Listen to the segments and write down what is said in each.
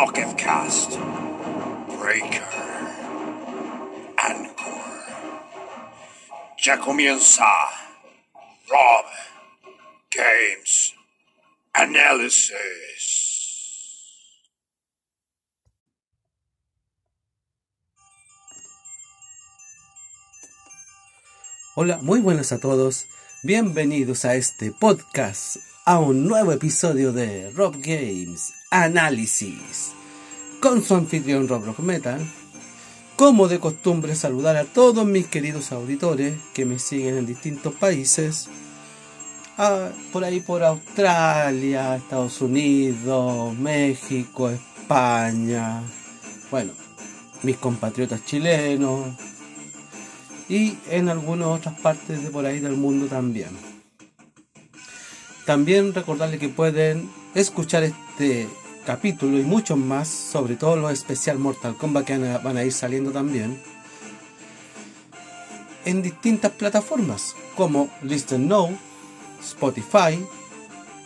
Pocketcast, Breaker, Anchor. Ya comienza Rob Games Analysis. Hola, muy buenas a todos. Bienvenidos a este podcast, a un nuevo episodio de Rob Games Análisis. Con su anfitrión Rob Rock Metal. Como de costumbre, saludar a todos mis queridos auditores que me siguen en distintos países. Por ahí por Australia, Estados Unidos, México, España. Bueno, mis compatriotas chilenos, y en algunas otras partes de por ahí del mundo también. También recordarles que pueden escuchar este capítulo y muchos más, sobre todo los especial Mortal Kombat que van a ir saliendo también, en distintas plataformas como Listen Now, Spotify,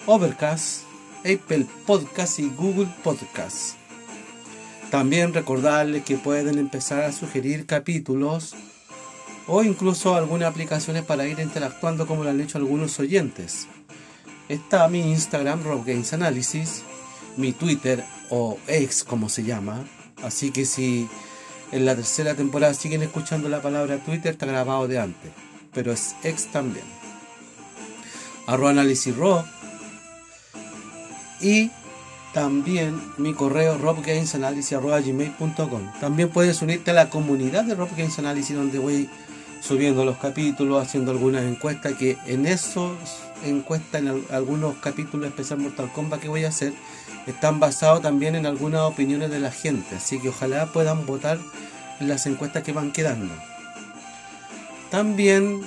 Overcast, Apple Podcast y Google Podcast. También recordarles que pueden empezar a sugerir capítulos o incluso algunas aplicaciones para ir interactuando como lo han hecho algunos oyentes. Está mi Instagram, Rob Games Analysis, mi Twitter o X como se llama, así que si en la tercera temporada siguen escuchando la palabra Twitter está grabado de antes, pero es X también. Arroba Análisis Rob y también mi correo robgamesanalysis.gmail.com También puedes unirte a la comunidad de Rob Games Analysis donde voy subiendo los capítulos, haciendo algunas encuestas, que en esos encuestas, en algunos capítulos especial Mortal Kombat que voy a hacer, están basados también en algunas opiniones de la gente, así que ojalá puedan votar en las encuestas que van quedando. También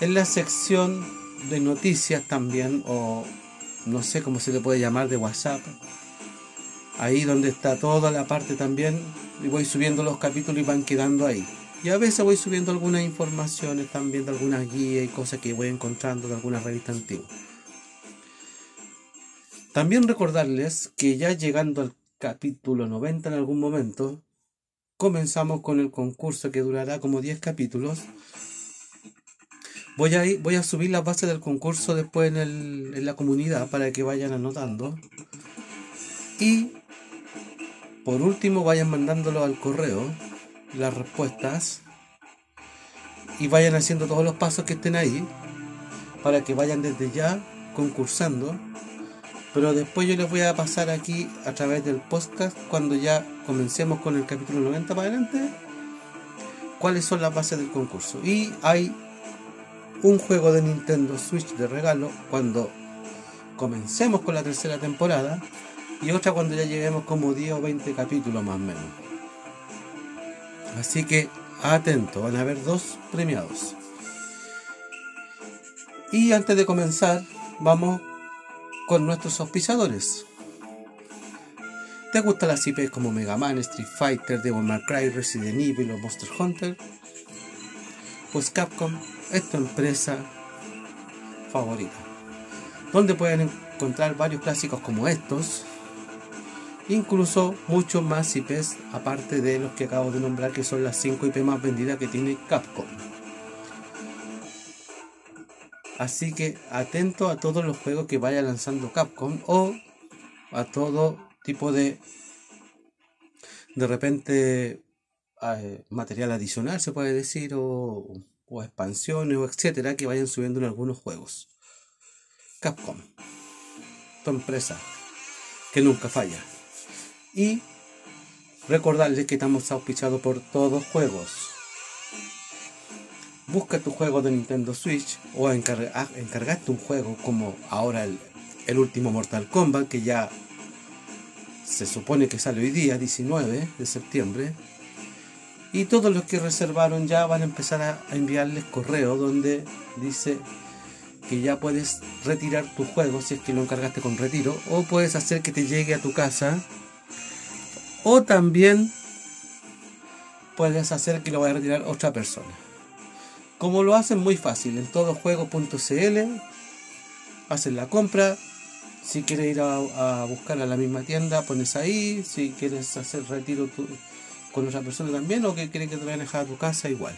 en la sección de noticias también, o no sé cómo se le puede llamar, de WhatsApp, ahí donde está toda la parte también, y voy subiendo los capítulos y van quedando ahí. Y a veces voy subiendo algunas informaciones también de algunas guías y cosas que voy encontrando de algunas revistas antiguas. También recordarles que ya llegando al capítulo 90 en algún momento, comenzamos con el concurso que durará como 10 capítulos. Voy a, ir, voy a subir las bases del concurso después en, el, en la comunidad para que vayan anotando. Y por último vayan mandándolo al correo las respuestas y vayan haciendo todos los pasos que estén ahí para que vayan desde ya concursando. Pero después yo les voy a pasar aquí a través del podcast cuando ya comencemos con el capítulo 90 para adelante cuáles son las bases del concurso. Y hay un juego de Nintendo Switch de regalo cuando comencemos con la tercera temporada y otra cuando ya lleguemos como 10 o 20 capítulos más o menos. Así que atento, van a haber dos premiados. Y antes de comenzar, vamos con nuestros auspiciadores. ¿Te gustan las IPs como Mega Man, Street Fighter, Devil May Cry, Resident Evil o Monster Hunter? Pues Capcom es tu empresa favorita, donde pueden encontrar varios clásicos como estos, incluso muchos más IPs aparte de los que acabo de nombrar que son las 5 IP más vendidas que tiene Capcom. Así que atento a todos los juegos que vaya lanzando Capcom o a todo tipo de de repente eh, material adicional se puede decir o, o expansiones o etcétera que vayan subiendo en algunos juegos. Capcom, tu empresa que nunca falla. Y recordarles que estamos auspiciados por todos juegos. Busca tu juego de Nintendo Switch o encarga, encargaste un juego como ahora el, el último Mortal Kombat que ya se supone que sale hoy día, 19 de septiembre. Y todos los que reservaron ya van a empezar a, enviarles correo donde dice que ya puedes retirar tu juego si es que lo encargaste con retiro. O puedes hacer que te llegue a tu casa. O también puedes hacer que lo vaya a retirar otra persona. Como lo hacen muy fácil, en todojuego.cl hacen la compra, si quieres ir a, buscar a la misma tienda, pones ahí. Si quieres hacer retiro con otra persona también, o que quieres que te vayan a dejar a tu casa, igual.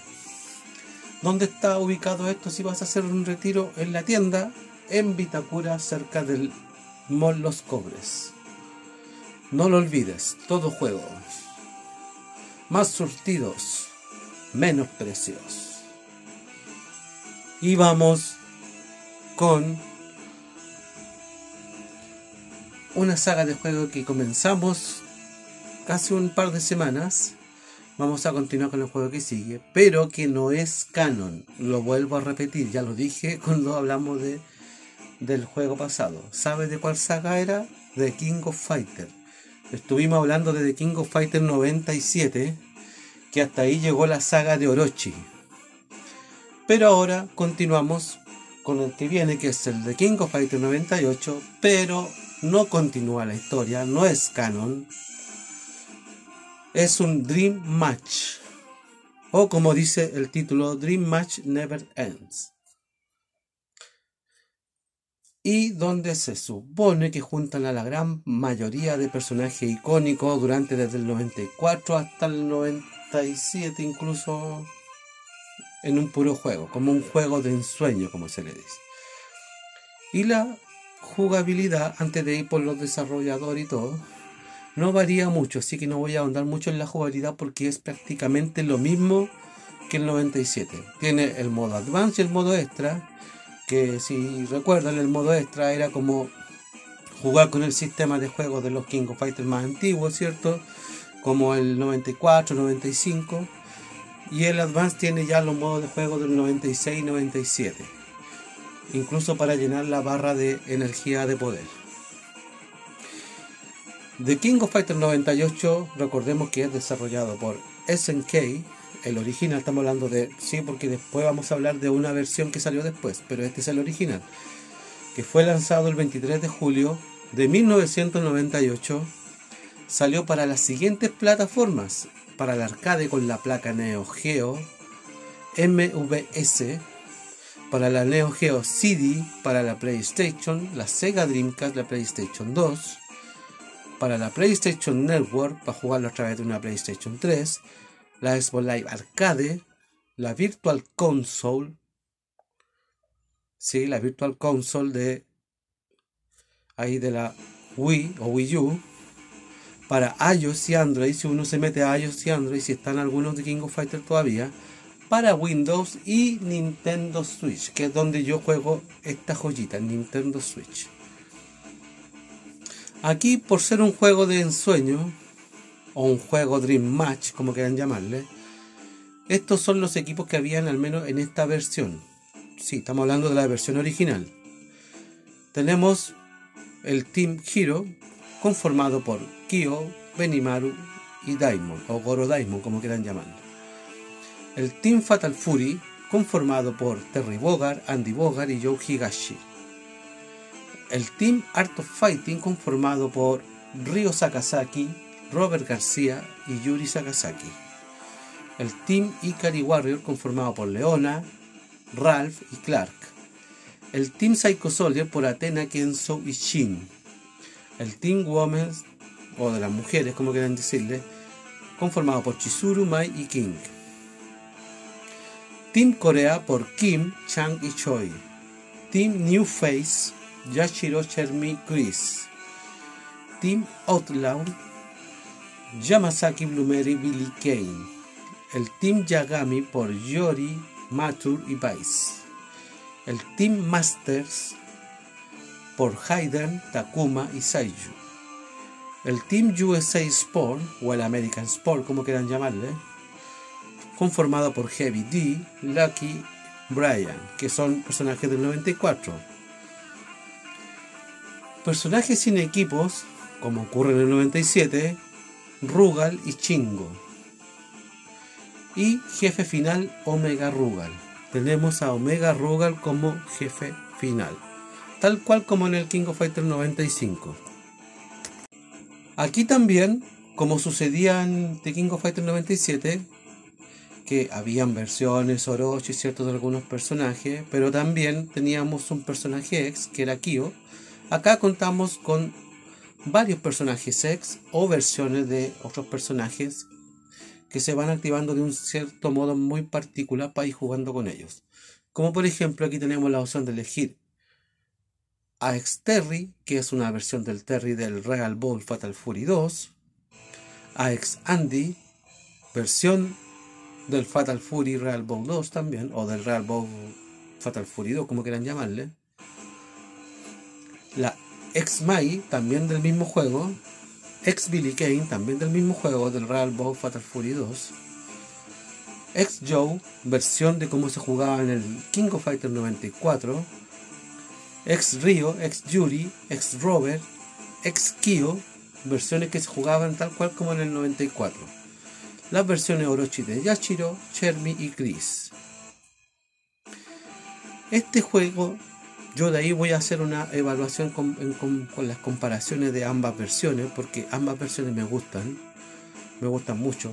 ¿Dónde está ubicado esto si vas a hacer un retiro en la tienda? En Vitacura, cerca del Mall Cobres. No lo olvides, todo juego. Más surtidos, menos precios. Y vamos con una saga de juego que comenzamos casi un par de semanas. Vamos a continuar con el juego que sigue, pero que no es canon. Lo vuelvo a repetir, ya lo dije cuando hablamos de, del juego pasado. ¿Sabes de cuál saga era? De King of Fighter. Estuvimos hablando de The King of Fighter 97, que hasta ahí llegó la saga de Orochi. Pero ahora continuamos con el que viene, que es el de King of Fighter 98, pero no continúa la historia, no es canon. Es un Dream Match. O como dice el título, Dream Match Never Ends. Y donde se supone que juntan a la gran mayoría de personajes icónicos durante desde el 94 hasta el 97 incluso en un puro juego, como un juego de ensueño como se le dice. Y la jugabilidad, antes de ir por los desarrolladores y todo, no varía mucho, así que no voy a ahondar mucho en la jugabilidad porque es prácticamente lo mismo que el 97. Tiene el modo Advance y el modo Extra, que si recuerdan el modo Extra era como jugar con el sistema de juego de los King of Fighters más antiguos, ¿cierto? Como el 94, 95. Y el Advance tiene ya los modos de juego del 96 y 97 incluso para llenar la barra de energía de poder. The King of Fighters 98, recordemos que es desarrollado por SNK, el original, estamos hablando de, sí, porque después vamos a hablar de una versión que salió después, pero este es el original, que fue lanzado el 23 de julio de 1998, salió para las siguientes plataformas, para el arcade con la placa Neo Geo, MVS, para la Neo Geo CD, para la PlayStation, la Sega Dreamcast, la PlayStation 2, para la PlayStation Network, para jugarlo a través de una PlayStation 3, la Xbox Live Arcade, la Virtual Console, sí, la Virtual Console de ahí de la Wii o Wii U, para iOS y Android, si uno se mete a iOS y Android, si están algunos de King of Fighters todavía, para Windows y Nintendo Switch, que es donde yo juego esta joyita, Nintendo Switch. Aquí, por ser un juego de ensueño, o un juego Dream Match, como quieran llamarle, estos son los equipos que habían al menos en esta versión. Sí, estamos hablando de la versión original. Tenemos el Team Hero, conformado por Kyo, Benimaru y Daimon, o Goro Daimon, como quieran llamarlo el Team Fatal Fury, conformado por Terry Bogard, Andy Bogard y Joe Higashi. El Team Art of Fighting, conformado por Ryo Sakazaki, Robert García y Yuri Sakazaki. El Team Ikari Warrior, conformado por Leona, Ralph y Clark. El Team Psycho Soldier por Athena, Kenzo y Shin. El Team Women, o de las mujeres, como quieran decirle, conformado por Chizuru, Mai y King. Team Corea por Kim, Chang y Choi. Team New Face, Yashiro Chermi Chris. Team Outlaw, Yamasaki Blumeri Billy Kane, el Team Yagami por Yori, Matur y Vice, el Team Masters por Hayden, Takuma y Saiju, el Team USA Sport o el American Sport como quieran llamarle, conformado por Heavy D, Lucky, Brian, que son personajes del 94. Personajes sin equipos, como ocurre en el 97, Rugal y Chingo. Y jefe final Omega Rugal. Tenemos a Omega Rugal como jefe final. Tal cual como en el King of Fighters 95. Aquí también, como sucedía en The King of Fighters 97, que habían versiones Orochi, cierto, de algunos personajes, pero también teníamos un personaje ex, que era Kyo. Acá contamos con varios personajes ex o versiones de otros personajes que se van activando de un cierto modo muy particular para ir jugando con ellos. Como por ejemplo aquí tenemos la opción de elegir a Terry, que es una versión del Terry del Real Ball Fatal Fury 2, a Ex Andy, versión del Fatal Fury Real Ball 2 también, o del Real Ball Fatal Fury 2, como quieran llamarle. La Ex Mai, también del mismo juego. Ex Billy Kane, también del mismo juego, del Real Ball Fatal Fury 2. Ex Joe, versión de cómo se jugaba en el King of Fighters 94. Ex Rio, ex Yuri, ex Robert, ex Kyo, versiones que se jugaban tal cual como en el 94. Las versiones Orochi de Yashiro, Chermi y Chris. Este juego yo de ahí voy a hacer una evaluación con, las comparaciones de ambas versiones, porque ambas versiones me gustan, me gustan mucho.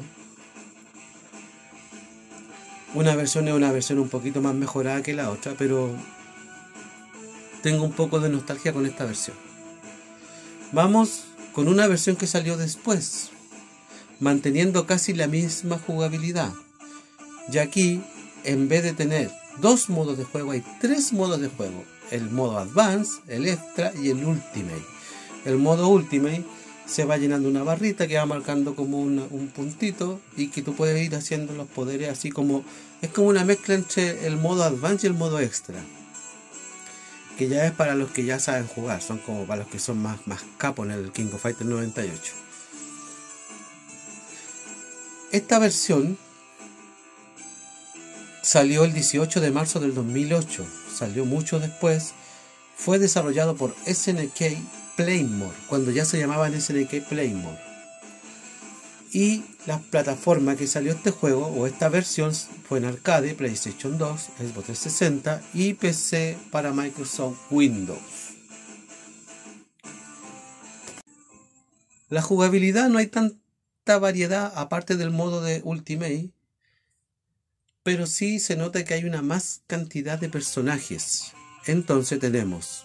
Una versión es una versión un poquito más mejorada que la otra, pero tengo un poco de nostalgia con esta versión. Vamos con una versión que salió después, manteniendo casi la misma jugabilidad. Y aquí, en vez de tener dos modos de juego, hay tres modos de juego el modo Advance, el Extra y el Ultimate. El modo Ultimate se va llenando una barrita que va marcando como un puntito y que tú puedes ir haciendo los poderes así como es como una mezcla entre el modo Advance y el modo Extra. Que ya es para los que ya saben jugar, son como para los que son más, más capos en el King of Fighters 98. Esta versión salió el 18 de marzo del 2008 salió mucho después, fue desarrollado por SNK Playmore, cuando ya se llamaban SNK Playmore. Y la plataforma que salió este juego o esta versión fue en arcade, PlayStation 2, Xbox 360 y PC para Microsoft Windows. La jugabilidad no hay tanta variedad aparte del modo de Ultimate pero sí se nota que hay una más cantidad de personajes. Entonces tenemos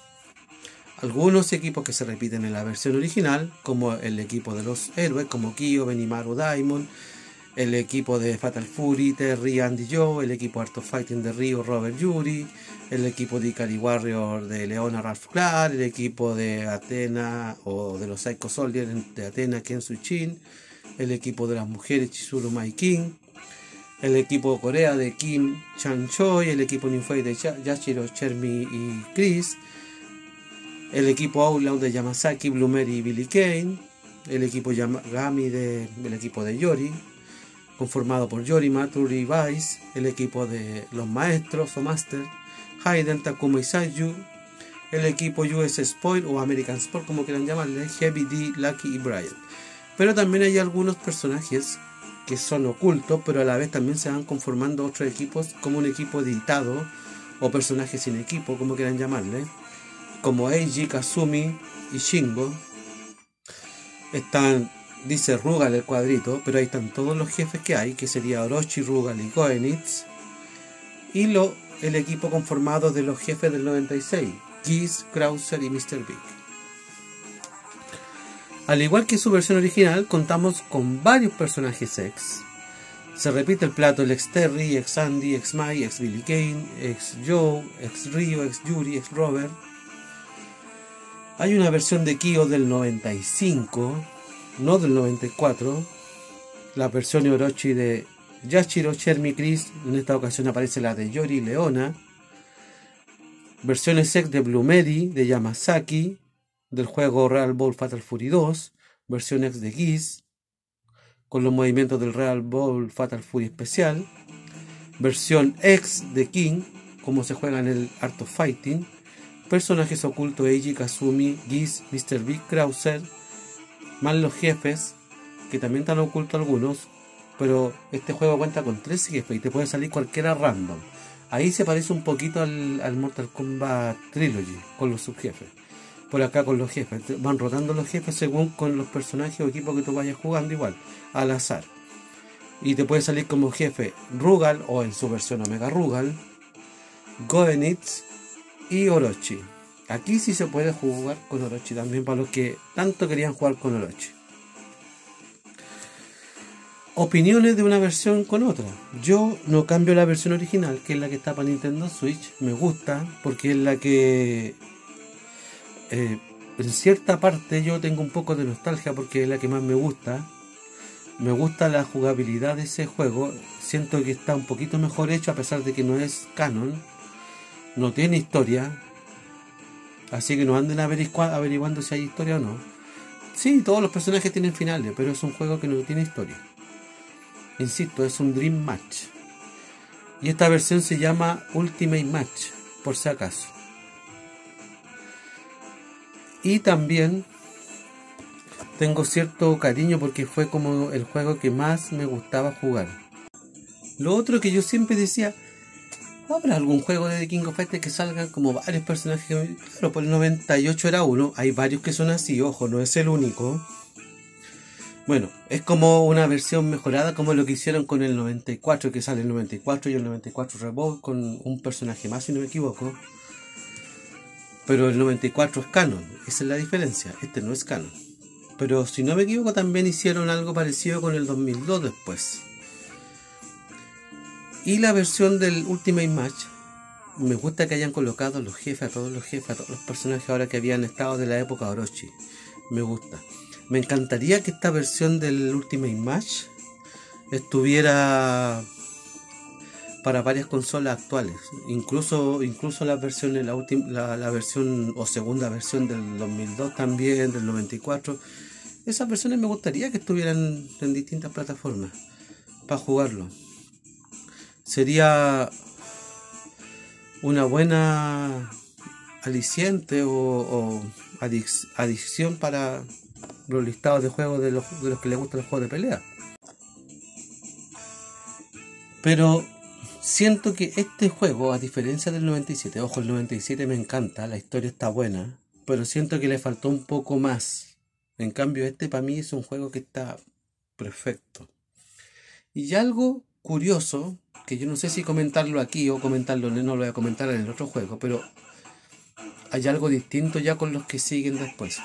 algunos equipos que se repiten en la versión original, como el equipo de los héroes, como Kyo, Benimaru, Diamond, el equipo de Fatal Fury, Terry, Andy Joe, el equipo Art of Fighting de Rio, Robert Yuri, el equipo de Ikari Warrior de Leona, Ralph Clark, el equipo de Atena o de los Psycho Soldiers de Atena, Ken Chin, el equipo de las mujeres Chizuru Mai King, el equipo Corea de Kim Chan Choi, el equipo Ninfei de Yashiro Chermi y Chris, el equipo Outlaw de Yamasaki, Blumeri y Billy Kane, el equipo Yamagami de, del equipo de Yori, conformado por Yori, Matur y Vice, el equipo de los maestros o Master, Hayden, Takuma y Saiju, el equipo US Spoil o American Sport, como quieran llamarle, Heavy D, Lucky y Brian. Pero también hay algunos personajes que son ocultos, pero a la vez también se van conformando otros equipos como un equipo editado o personajes sin equipo, como quieran llamarle, como Eiji, Kazumi y Shingo. Están, dice Rugal el cuadrito, pero ahí están todos los jefes que hay, que sería Orochi, Rugal y Goenitz. Y lo, el equipo conformado de los jefes del 96, Geese, Krauser y Mr. Big. Al igual que su versión original, contamos con varios personajes ex. Se repite el plato el ex Terry, ex Andy, ex Mai, ex Billy Kane, ex Joe, ex Rio, ex Yuri, ex Robert. Hay una versión de Kyo del 95, no del 94. La versión Orochi de Yashiro Chermi Chris. En esta ocasión aparece la de Yori Leona. Versiones SEC de Blue Medi de Yamazaki. Del juego Real Ball Fatal Fury 2. Versión X de Geese. Con los movimientos del Real Ball Fatal Fury especial. Versión X de King. Como se juega en el Art of Fighting personajes ocultos Eiji, Kazumi, Giz, Mr. Big Krauser, más los jefes, que también están ocultos algunos, pero este juego cuenta con tres jefes y te puede salir cualquiera random. Ahí se parece un poquito al, Mortal Kombat Trilogy, con los subjefes. Por acá con los jefes. Van rotando los jefes según con los personajes o equipos que tú vayas jugando igual, al azar. Y te puede salir como jefe Rugal o en su versión Omega Rugal, Goenitz, y Orochi. Aquí sí se puede jugar con Orochi también para los que tanto querían jugar con Orochi. Opiniones de una versión con otra. Yo no cambio la versión original, que es la que está para Nintendo Switch. Me gusta porque es la que eh, en cierta parte yo tengo un poco de nostalgia porque es la que más me gusta. Me gusta la jugabilidad de ese juego. Siento que está un poquito mejor hecho a pesar de que no es canon no tiene historia, así que no anden averiguando si hay historia o no. Sí, todos los personajes tienen finales, pero es un juego que no tiene historia. Insisto, es un Dream Match. Y esta versión se llama Ultimate Match, por si acaso. Y también tengo cierto cariño porque fue como el juego que más me gustaba jugar. Lo otro que yo siempre decía, ¿Habrá algún juego de King of Fighters que salgan como varios personajes? Claro, por el 98 era uno. Hay varios que son así, ojo, no es el único. Bueno, es como una versión mejorada como lo que hicieron con el 94, que sale el 94 y el 94 Revolve con un personaje más, si no me equivoco. Pero el 94 es canon, esa es la diferencia, este no es canon. Pero si no me equivoco también hicieron algo parecido con el 2002 después. Y la versión del Ultimate Match, me gusta que hayan colocado los jefes, a todos los jefes, a todos los personajes ahora que habían estado de la época Orochi. Me gusta. Me encantaría que esta versión del Ultimate Match estuviera para varias consolas actuales. Incluso, incluso las versiones, la, la, versión o segunda versión del 2002 también, del 94. Esas versiones me gustaría que estuvieran en distintas plataformas para jugarlo sería una buena aliciente o, adicción para los listados de juegos de los, de los que les gustan los juegos de pelea. Pero siento que este juego, a diferencia del 97, ojo, el 97 me encanta, la historia está buena, pero siento que le faltó un poco más. En cambio, este para mí es un juego que está perfecto. Y algo curioso que yo no sé si comentarlo aquí o comentarlo, no lo voy a comentar en el otro juego, pero hay algo distinto ya con los que siguen después.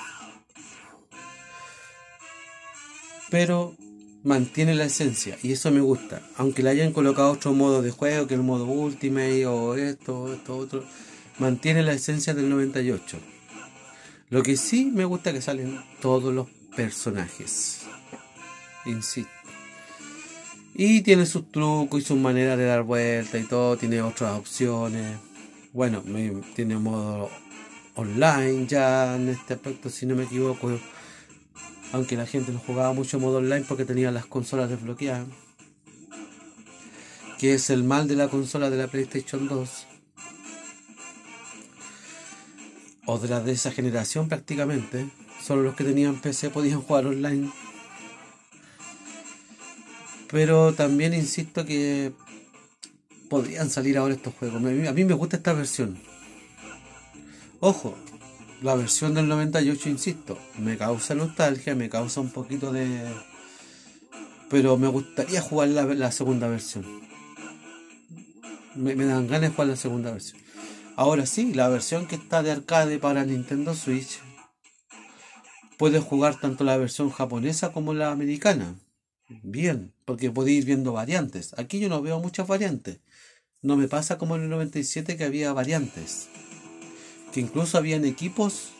Pero mantiene la esencia y eso me gusta. Aunque le hayan colocado otro modo de juego, que el modo Ultimate o esto, esto, otro, mantiene la esencia del 98. Lo que sí me gusta que salen todos los personajes. Insisto. Y tiene sus trucos y sus maneras de dar vuelta y todo, tiene otras opciones. Bueno, tiene modo online ya en este aspecto, si no me equivoco. Aunque la gente no jugaba mucho modo online porque tenía las consolas desbloqueadas. Que es el mal de la consola de la PlayStation 2. O de las de esa generación prácticamente. Solo los que tenían PC podían jugar online. Pero también insisto que podrían salir ahora estos juegos. A mí me gusta esta versión. Ojo, la versión del 98, insisto, me causa nostalgia, me causa un poquito de... Pero me gustaría jugar la, segunda versión. Me, dan ganas de jugar la segunda versión. Ahora sí, la versión que está de arcade para Nintendo Switch, puedes jugar tanto la versión japonesa como la americana. Bien, porque podéis ir viendo variantes. Aquí yo no veo muchas variantes. No me pasa como en el 97 que había variantes. Que incluso habían equipos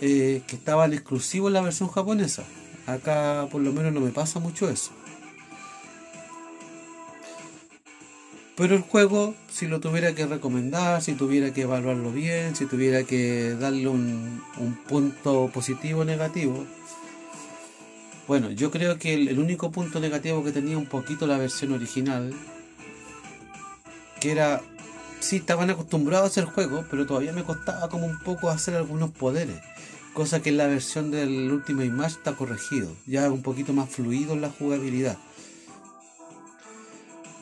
eh, que estaban exclusivos en la versión japonesa. Acá por lo menos no me pasa mucho eso. Pero el juego, si lo tuviera que recomendar, si tuviera que evaluarlo bien, si tuviera que darle un, punto positivo o negativo, bueno, yo creo que el, único punto negativo que tenía un poquito la versión original, que era, sí, estaban acostumbrados a hacer juegos, pero todavía me costaba como un poco hacer algunos poderes, cosa que en la versión del Ultimate Match está corregido, ya un poquito más fluido en la jugabilidad.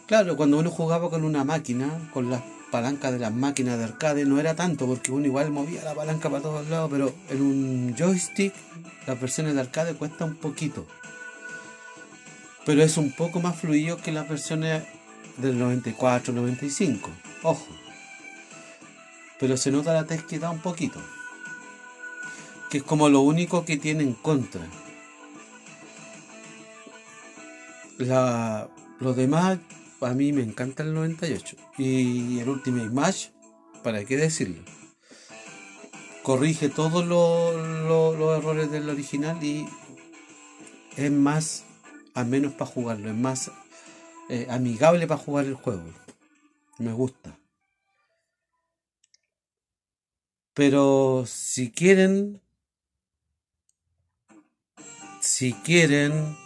Claro, cuando uno jugaba con una máquina, con las palancas de las máquinas de arcade, no era tanto, porque uno igual movía la palanca para todos lados, pero en un joystick las versiones de arcade cuesta un poquito. Pero es un poco más fluido que las versiones del 94, 95. Ojo. Pero se nota la da un poquito. Que es como lo único que tiene en contra. La, los demás a mí me encanta el 98. Y el Ultimate Match, ¿para qué decirlo? Corrige todos los errores del original y es más, al menos para jugarlo, es más eh, amigable para jugar el juego. Me gusta. Pero si quieren, si quieren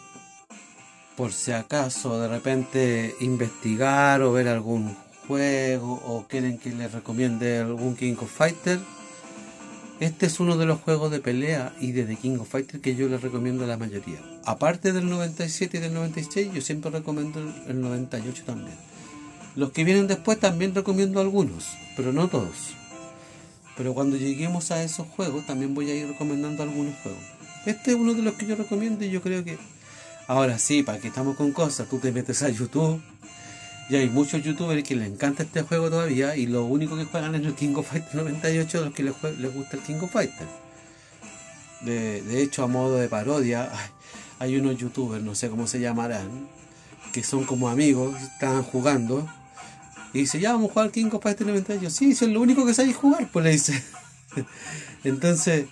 por si acaso de repente investigar o ver algún juego o quieren que les recomiende algún King of Fighter, este es uno de los juegos de pelea y de The King of Fighter que yo les recomiendo a la mayoría. Aparte del 97 y del 96, yo siempre recomiendo el 98 también. Los que vienen después también recomiendo algunos, pero no todos. Pero cuando lleguemos a esos juegos también voy a ir recomendando algunos juegos. Este es uno de los que yo recomiendo y yo creo que Ahora sí, para que estamos con cosas, tú te metes a YouTube y hay muchos youtubers que les encanta este juego todavía y lo único que juegan es el King of Fighters 98 los que les, gusta el King of Fighters. De, hecho, a modo de parodia, hay unos youtubers, no sé cómo se llamarán, que son como amigos, están jugando y dice, ya vamos a jugar King of Fighters 98. Sí, es lo único que sabéis jugar, pues le dice. Entonces,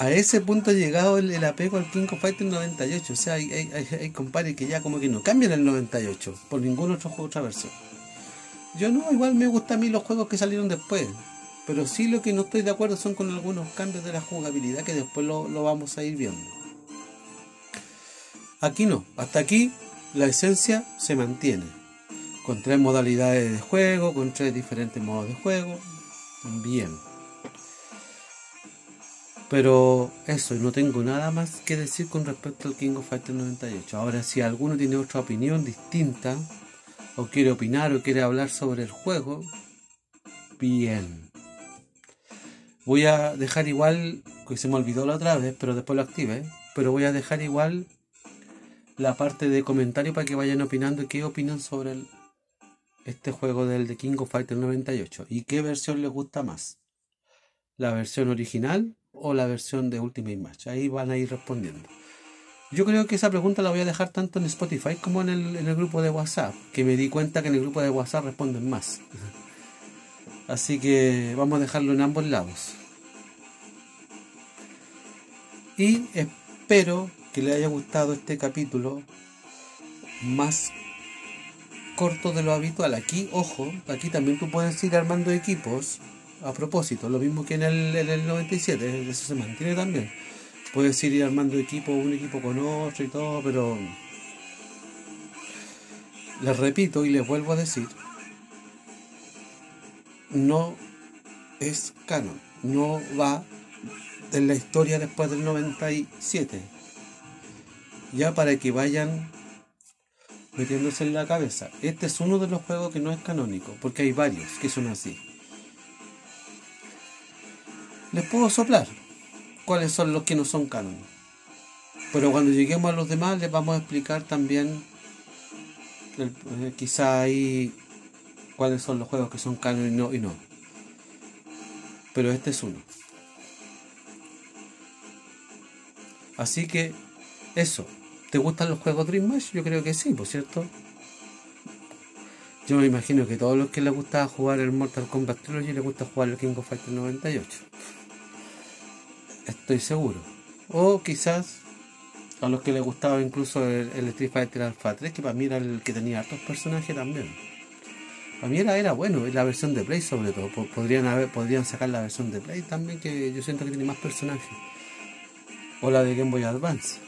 a ese punto ha llegado el, apego al King of Fighters 98. O sea, hay, hay, compadres que ya como que no cambian el 98 por ningún otro juego, otra versión. Yo no, igual me gustan a mí los juegos que salieron después. Pero sí lo que no estoy de acuerdo son con algunos cambios de la jugabilidad que después lo, lo vamos a ir viendo. Aquí no, hasta aquí la esencia se mantiene. Con tres modalidades de juego, con tres diferentes modos de juego. Bien. Pero eso, no tengo nada más que decir con respecto al King of Fighters 98. Ahora, si alguno tiene otra opinión distinta, o quiere opinar o quiere hablar sobre el juego, bien. Voy a dejar igual, que se me olvidó la otra vez, pero después lo active, pero voy a dejar igual la parte de comentario para que vayan opinando qué opinan sobre este juego del de King of Fighters 98 y qué versión les gusta más. La versión original o la versión de Ultimate Match. Ahí van a ir respondiendo. Yo creo que esa pregunta la voy a dejar tanto en Spotify como en el, grupo de WhatsApp, que me di cuenta que en el grupo de WhatsApp responden más. Así que vamos a dejarlo en ambos lados. Y espero que le haya gustado este capítulo más corto de lo habitual. Aquí, ojo, aquí también tú puedes ir armando equipos a propósito, lo mismo que en el, en el 97, eso se mantiene también. Puedes ir armando equipo, un equipo con otro y todo, pero les repito y les vuelvo a decir, no es canon, no va en la historia después del 97. Ya para que vayan metiéndose en la cabeza. Este es uno de los juegos que no es canónico, porque hay varios que son así les puedo soplar cuáles son los que no son canon. Pero cuando lleguemos a los demás les vamos a explicar también eh, quizá ahí cuáles son los juegos que son canon y no y no. Pero este es uno. Así que eso. ¿Te gustan los juegos Dream Match? Yo creo que sí, por cierto. Yo me imagino que a todos los que les gusta jugar el Mortal Kombat Trilogy les gusta jugar el King of Fighters 98. Estoy seguro. O quizás a los que les gustaba incluso el, Street Fighter Alpha 3, que para mí era el que tenía hartos personajes también. Para mí era, era bueno, la versión de Play sobre todo. Podrían, haber, podrían sacar la versión de Play también, que yo siento que tiene más personajes. O la de Game Boy Advance.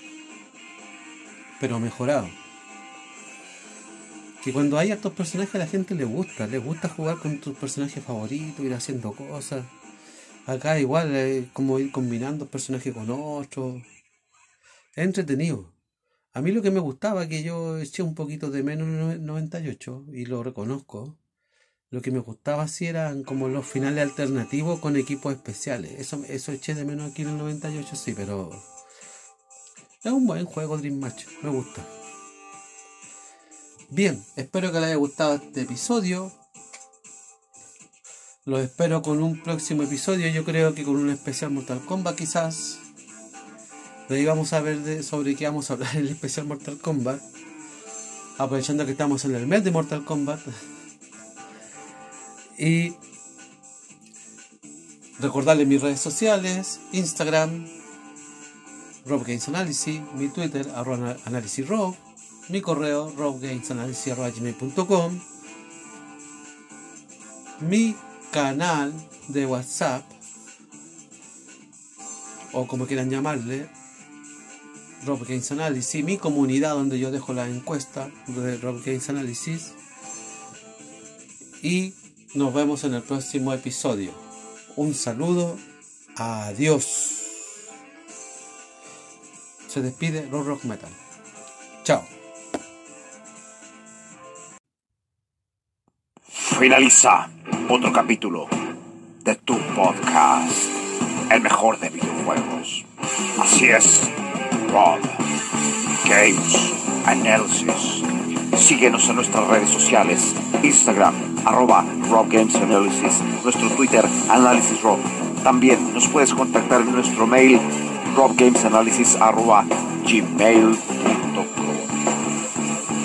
Pero mejorado. Que cuando hay hartos personajes a la gente le gusta. Les gusta jugar con tus personajes favoritos, ir haciendo cosas. Acá igual, eh, como ir combinando personajes con otros. Es entretenido. A mí lo que me gustaba, que yo eché un poquito de menos en 98, y lo reconozco, lo que me gustaba sí eran como los finales alternativos con equipos especiales. Eso, eso eché de menos aquí en el 98, sí, pero es un buen juego Dream Match, me gusta. Bien, espero que les haya gustado este episodio. Los espero con un próximo episodio, yo creo que con un especial Mortal Kombat quizás. De ahí vamos a ver sobre qué vamos a hablar en el especial Mortal Kombat. Aprovechando que estamos en el mes de Mortal Kombat. Y recordarles mis redes sociales, Instagram, Rob Games Analysis, mi Twitter, Rob, mi correo, robgamesanalysis.com, mi canal de WhatsApp, o como quieran llamarle, Rob Games Analysis, mi comunidad donde yo dejo la encuesta de Rob Games Analysis. Y nos vemos en el próximo episodio. Un saludo. Adiós. Se despide Rock Rock Metal. Chao. Finaliza otro capítulo de tu podcast, el mejor de videojuegos. Así es, Rob Games Analysis. Síguenos en nuestras redes sociales, Instagram, arroba Rob Games Analysis, nuestro Twitter, Análisis Rob. También nos puedes contactar en nuestro mail, robgamesanalysis arroba.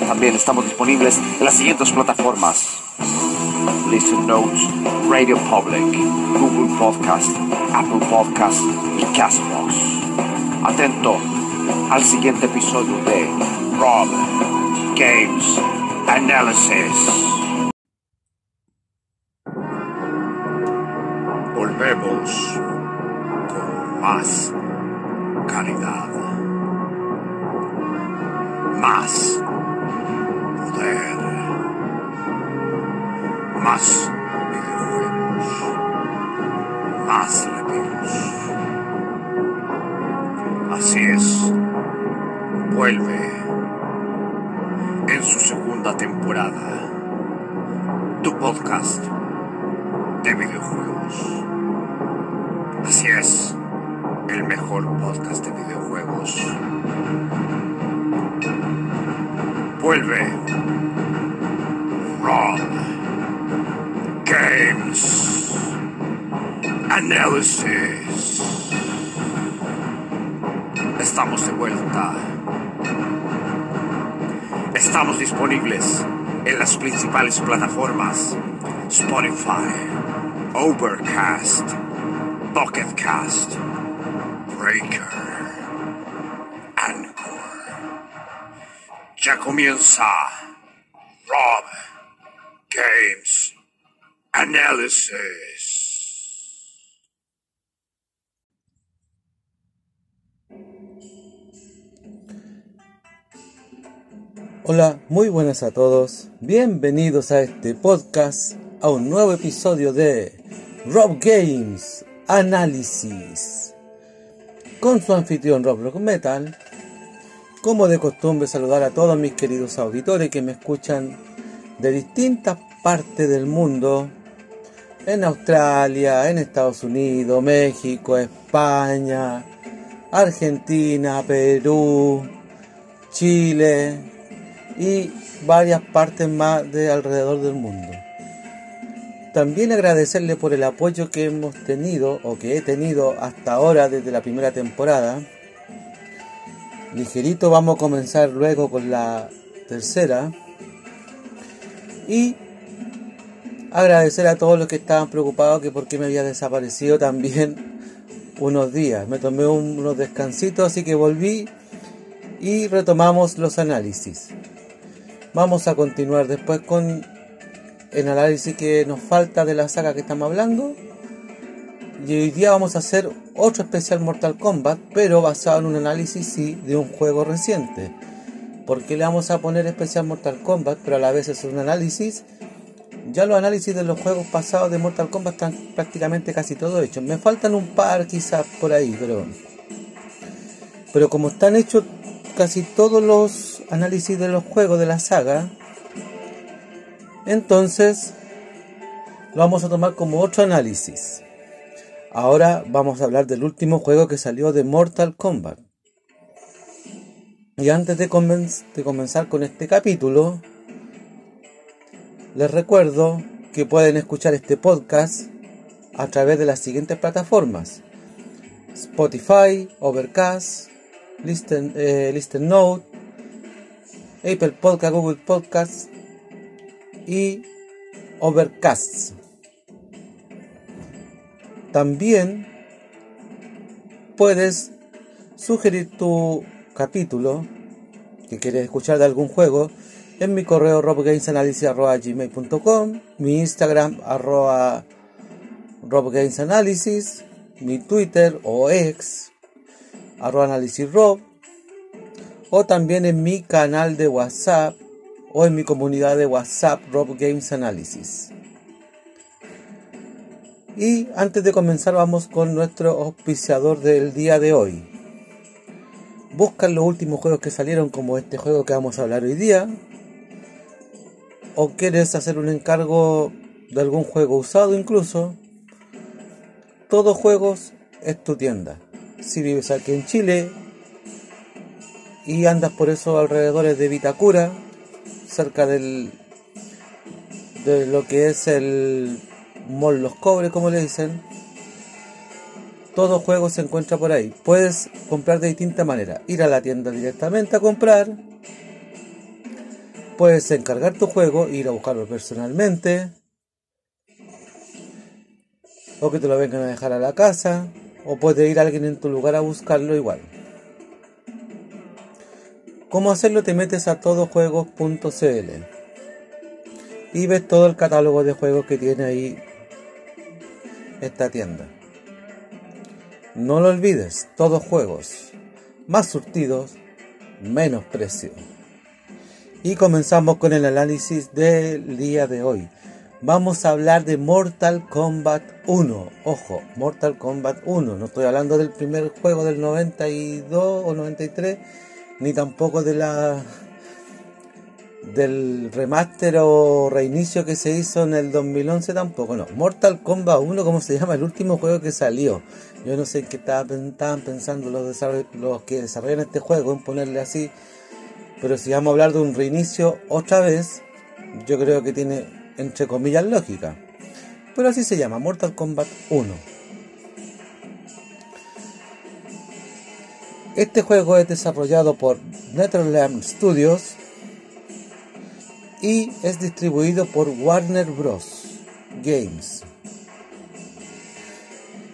También estamos disponibles en las siguientes plataformas. Listen Notes, Radio Public, Google Podcast, Apple Podcast y Castbox. Atento al siguiente episodio de Rob Games Analysis. Plataformas Spotify, Overcast, Pocket Cast, Breaker, Anchor. Ya comienza Rob Games Analysis. Hola, muy buenas a todos. Bienvenidos a este podcast, a un nuevo episodio de Rob Games Análisis. Con su anfitrión Rob Rock Metal, como de costumbre saludar a todos mis queridos auditores que me escuchan de distintas partes del mundo, en Australia, en Estados Unidos, México, España, Argentina, Perú, Chile y varias partes más de alrededor del mundo. También agradecerle por el apoyo que hemos tenido o que he tenido hasta ahora desde la primera temporada. Ligerito vamos a comenzar luego con la tercera. Y agradecer a todos los que estaban preocupados que por qué me había desaparecido también unos días. Me tomé unos descansitos, así que volví y retomamos los análisis. Vamos a continuar después con el análisis que nos falta de la saga que estamos hablando. Y hoy día vamos a hacer otro especial Mortal Kombat, pero basado en un análisis sí, de un juego reciente. Porque le vamos a poner especial Mortal Kombat, pero a la vez es un análisis ya los análisis de los juegos pasados de Mortal Kombat están prácticamente casi todos hechos. Me faltan un par quizás por ahí, pero pero como están hechos casi todos los análisis de los juegos de la saga, entonces lo vamos a tomar como otro análisis. Ahora vamos a hablar del último juego que salió de Mortal Kombat. Y antes de, de comenzar con este capítulo, les recuerdo que pueden escuchar este podcast a través de las siguientes plataformas. Spotify, Overcast, Listen, eh, Listen Note, Apple Podcast, Google Podcast y Overcast. También puedes sugerir tu capítulo que quieres escuchar de algún juego en mi correo robgamesanalysis.com, mi Instagram arroba robgamesanalysis, mi Twitter o ex arroba análisis rob, o también en mi canal de WhatsApp o en mi comunidad de WhatsApp Rob Games Analysis. Y antes de comenzar vamos con nuestro auspiciador del día de hoy. Buscan los últimos juegos que salieron como este juego que vamos a hablar hoy día, o quieres hacer un encargo de algún juego usado incluso, Todos Juegos es tu tienda. Si vives aquí en Chile y andas por esos alrededores de Vitacura, cerca del de lo que es el Mall Los Cobres, como le dicen, todo juego se encuentra por ahí. Puedes comprar de distinta manera. Ir a la tienda directamente a comprar Puedes encargar tu juego, ir a buscarlo personalmente, o que te lo vengan a dejar a la casa, o puede ir alguien en tu lugar a buscarlo igual. ¿Cómo hacerlo? Te metes a todojuegos.cl y ves todo el catálogo de juegos que tiene ahí esta tienda. No lo olvides, todos juegos, más surtidos, menos precio. Y comenzamos con el análisis del día de hoy. Vamos a hablar de Mortal Kombat 1. Ojo, Mortal Kombat 1. No estoy hablando del primer juego del 92 o 93, ni tampoco de la del remaster o reinicio que se hizo en el 2011 tampoco, no. Mortal Kombat 1, como se llama, el último juego que salió. Yo no sé qué estaban pensando los, los que desarrollan este juego en ponerle así pero si vamos a hablar de un reinicio otra vez, yo creo que tiene entre comillas lógica. Pero así se llama, Mortal Kombat 1. Este juego es desarrollado por NetherRealm Studios y es distribuido por Warner Bros. Games.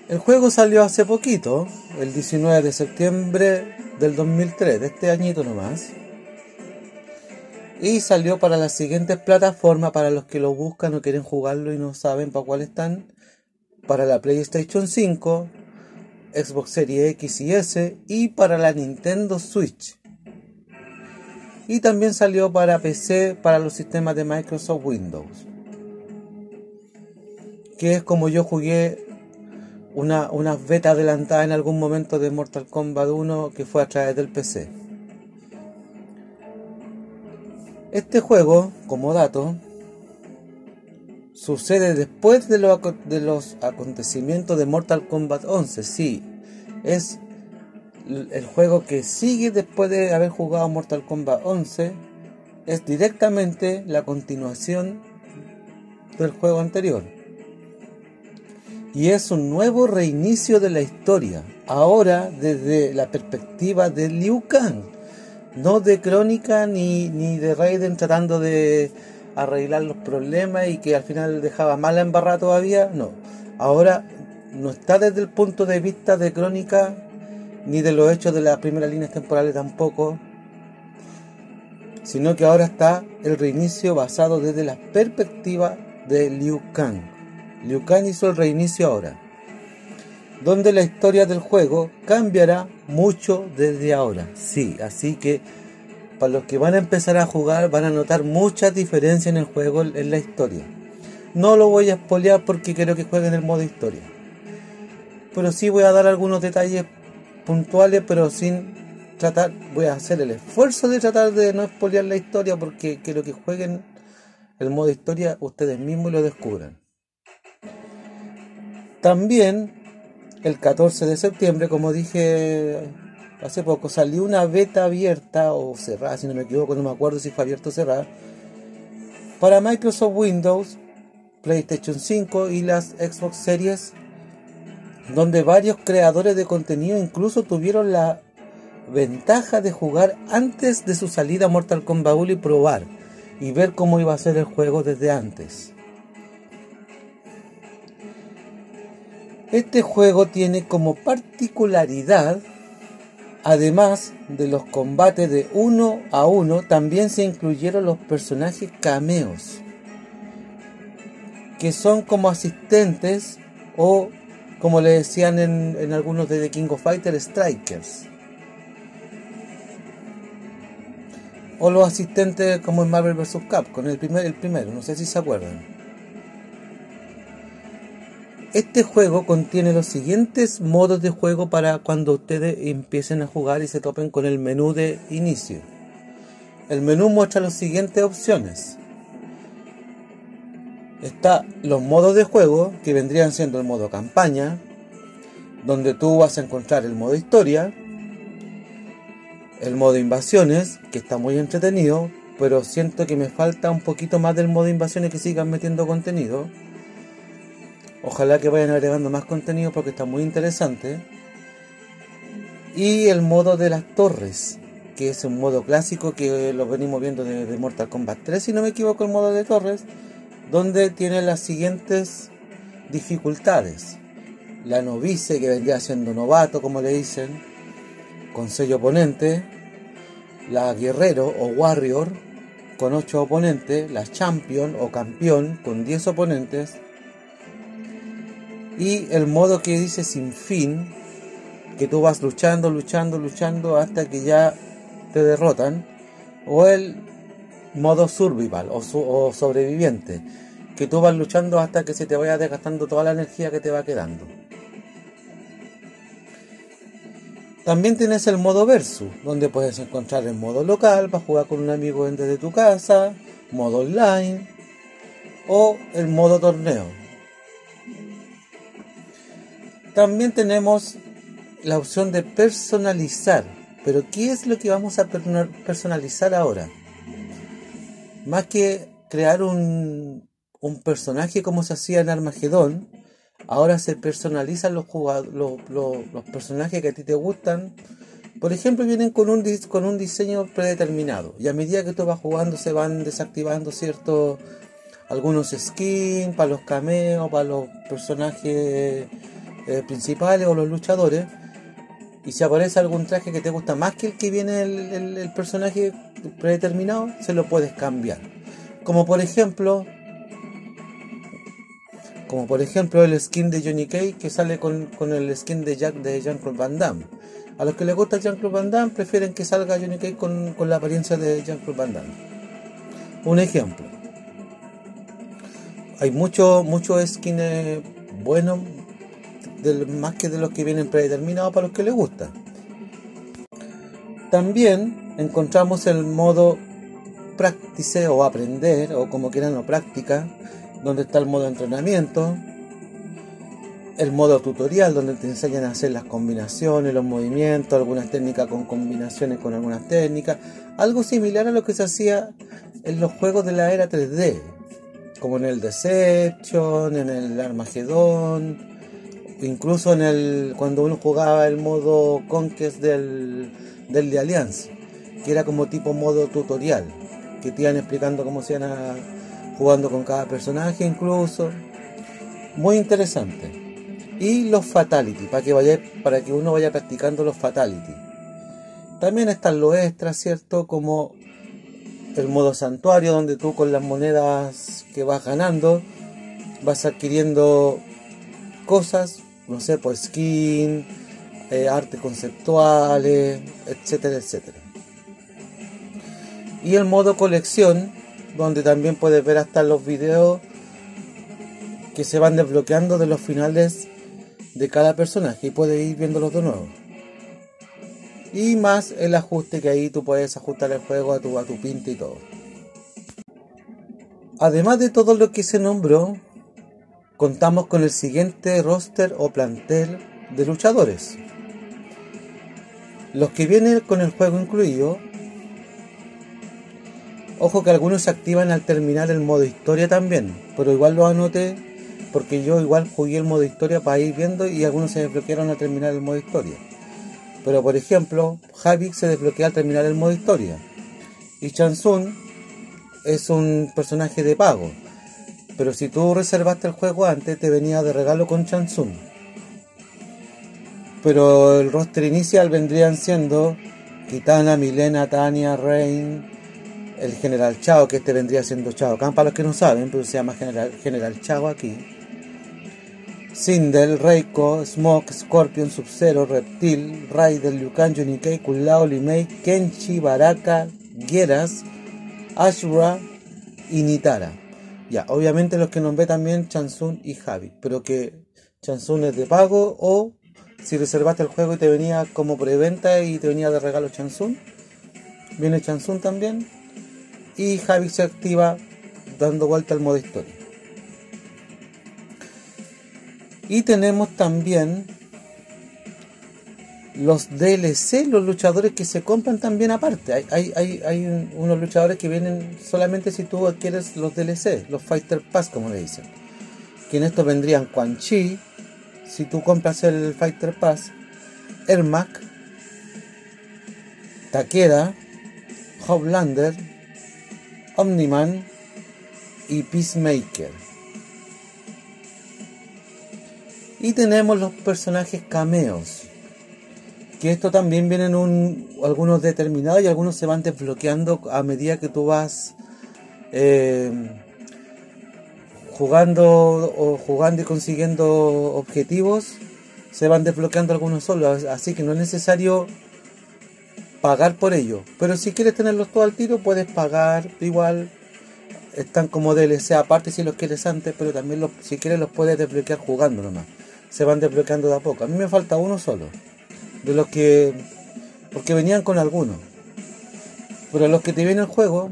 El juego salió hace poquito, el 19 de septiembre del 2003, de este añito nomás y salió para las siguientes plataformas para los que lo buscan o quieren jugarlo y no saben para cuál están. Para la PlayStation 5, Xbox Series X y S y para la Nintendo Switch. Y también salió para PC para los sistemas de Microsoft Windows. Que es como yo jugué una, una beta adelantada en algún momento de Mortal Kombat 1 que fue a través del PC. Este juego, como dato, sucede después de, los acontecimientos de Mortal Kombat 11. Sí, es el juego que sigue después de haber jugado Mortal Kombat 11. Es directamente la continuación del juego anterior. Y es un nuevo reinicio de la historia. Ahora desde la perspectiva de Liu Kang no de crónica ni, ni de Raiden tratando de arreglar los problemas y que al final dejaba mala embarrada todavía, no. Ahora no está desde el punto de vista de crónica ni de los hechos de las primeras líneas temporales tampoco, sino que ahora está el reinicio basado desde la perspectiva de Liu Kang. Liu Kang hizo el reinicio ahora, donde la historia del juego cambiará mucho desde ahora. Sí, así que para los que van a empezar a jugar van a notar muchas diferencias en el juego, en la historia. No lo voy a espolear porque quiero que jueguen el modo historia. Pero sí voy a dar algunos detalles puntuales, pero sin tratar, voy a hacer el esfuerzo de tratar de no espolear la historia porque quiero que jueguen el modo historia ustedes mismos y lo descubran. También el 14 de septiembre, como dije hace poco, salió una beta abierta o cerrada, si no me equivoco, no me acuerdo si fue abierta o cerrada, para Microsoft Windows, PlayStation 5 y las Xbox Series, donde varios creadores de contenido incluso tuvieron la ventaja de jugar antes de su salida a Mortal Kombat 1 y probar y ver cómo iba a ser el juego desde antes. Este juego tiene como particularidad, además de los combates de uno a uno, también se incluyeron los personajes cameos, que son como asistentes o, como le decían en, en algunos de The King of Fighters, strikers. O los asistentes como en Marvel vs. Capcom, el, primer, el primero, no sé si se acuerdan. Este juego contiene los siguientes modos de juego para cuando ustedes empiecen a jugar y se topen con el menú de inicio. El menú muestra las siguientes opciones. Está los modos de juego que vendrían siendo el modo campaña, donde tú vas a encontrar el modo historia, el modo invasiones, que está muy entretenido, pero siento que me falta un poquito más del modo invasiones que sigan metiendo contenido. Ojalá que vayan agregando más contenido porque está muy interesante. Y el modo de las torres, que es un modo clásico que lo venimos viendo de, Mortal Kombat 3, si no me equivoco, el modo de torres, donde tiene las siguientes dificultades. La novice, que vendría siendo novato, como le dicen, con sello oponente, la guerrero o warrior con 8 oponentes, la champion o campeón con 10 oponentes y el modo que dice sin fin, que tú vas luchando, luchando, luchando hasta que ya te derrotan, o el modo survival o, sobreviviente, que tú vas luchando hasta que se te vaya desgastando toda la energía que te va quedando. También tienes el modo versus, donde puedes encontrar el modo local para jugar con un amigo desde tu casa, modo online o el modo torneo. También tenemos la opción de personalizar, pero ¿qué es lo que vamos a personalizar ahora? Más que crear un, un personaje como se hacía en Armagedón, ahora se personalizan los, los, los, personajes que a ti te gustan. Por ejemplo, vienen con un, con un diseño predeterminado. Y a medida que tú vas jugando se van desactivando ciertos algunos skins para los cameos, para los personajes eh, principales o los luchadores. Y si aparece algún traje que te gusta más que el que viene el, personaje predeterminado, se lo puedes cambiar. Como por ejemplo, como por ejemplo el skin de Johnny Cage que sale con, el skin de Jack de Jean-Claude Van Damme. A los que les gusta Jean-Claude Van Damme prefieren que salga Johnny Cage con, la apariencia de Jean-Claude Van Damme. Un ejemplo. Hay muchos muchos skins buenos, más que de los que vienen predeterminados para los que les gusta. También encontramos el modo práctice o aprender, o como quieran, o práctica, donde está el modo entrenamiento, el modo tutorial, donde te enseñan a hacer las combinaciones, los movimientos, algunas técnicas con combinaciones con algunas técnicas, algo similar a lo que se hacía en los juegos de la era 3D, como en el Deception, en el Armagedón, incluso en el cuando uno jugaba el modo Conquest del, del de Alliance, que era como tipo modo tutorial, que te iban explicando cómo se iban jugando con cada personaje incluso. Muy interesante. y los fatality, para que, vaya, para que uno vaya practicando los fatality. También están los extras, ¿cierto? Como el modo santuario, donde tú con las monedas que vas ganando vas adquiriendo cosas, no sé, pues skin, eh, arte conceptuales, etcétera, etcétera. Y el modo colección, donde también puedes ver hasta los videos que se van desbloqueando de los finales de cada personaje y puedes ir viéndolos de nuevo. Y más el ajuste que ahí tú puedes ajustar el juego a tu, a tu pinta y todo. Además de todo lo que se nombró, contamos con el siguiente roster o plantel de luchadores. Los que vienen con el juego incluido, ojo que algunos se activan al terminar el modo historia también, pero igual lo anoté porque yo igual jugué el modo historia para ir viendo y algunos se desbloquearon al terminar el modo historia. Pero por ejemplo, Havik se desbloquea al terminar el modo historia. Y Chansun es un personaje de pago. Pero si tú reservaste el juego antes, te venía de regalo con Chansun. Pero el roster inicial vendrían siendo Kitana, Milena, Tania, Rain, el General Chao, que este vendría siendo Chao Khan, para los que no saben, pero se llama General, General Chao aquí. Sindel, Reiko, Smoke, Scorpion, Sub-Zero, Reptil, Raider, Liu Kang, Yunikei, Kulao, Limei, Kenchi, Baraka, Geras, Ashura y Nitara. Ya, obviamente los que nombré también Chansun y Javi, pero que Chansun es de pago o si reservaste el juego y te venía como preventa y te venía de regalo Chansun, viene Chansun también y Javi se activa dando vuelta al modo historia. Y tenemos también los DLC, los luchadores que se compran también aparte. Hay, hay, hay, unos luchadores que vienen solamente si tú adquieres los DLC, los Fighter Pass como le dicen. Que en esto vendrían Quan Chi, si tú compras el Fighter Pass, Ermac, Takeda, Hoblander, Omniman y Peacemaker. Y tenemos los personajes cameos. Que esto también vienen un, algunos determinados y algunos se van desbloqueando a medida que tú vas eh, jugando o jugando y consiguiendo objetivos. Se van desbloqueando algunos solos. Así que no es necesario pagar por ello. Pero si quieres tenerlos todos al tiro, puedes pagar igual. Están como DLC aparte si los quieres antes, pero también los, si quieres los puedes desbloquear jugando nomás se van desbloqueando de a poco. A mí me falta uno solo. De los que. Porque venían con algunos. Pero los que te vienen el juego,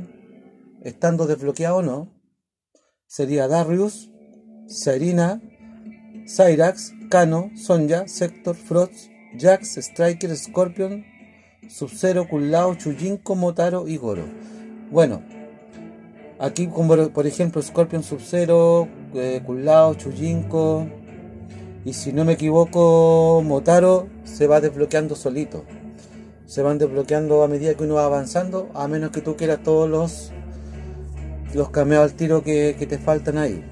estando desbloqueado o no, sería Darius, Serena, Cyrax, Kano, Sonja, Sector, Frost, Jax, Striker, Scorpion, Sub-Zero, Kulao, Chujinko, Motaro y Goro. Bueno, aquí como por ejemplo Scorpion, Sub-Zero, eh, y si no me equivoco, Motaro se va desbloqueando solito. Se van desbloqueando a medida que uno va avanzando, a menos que tú quieras todos los, cameos al tiro que, te faltan ahí.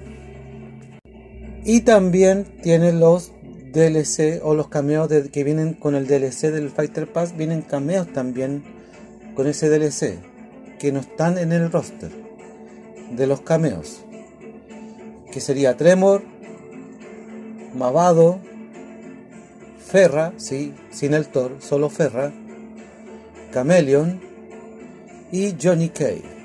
Y también tiene los DLC o los cameos que vienen con el DLC del Fighter Pass. Vienen cameos también con ese DLC que no están en el roster de los cameos. Que sería Tremor, Mavado, Ferra, sí, sin el Thor, solo Ferra, Chameleon y Johnny Cave.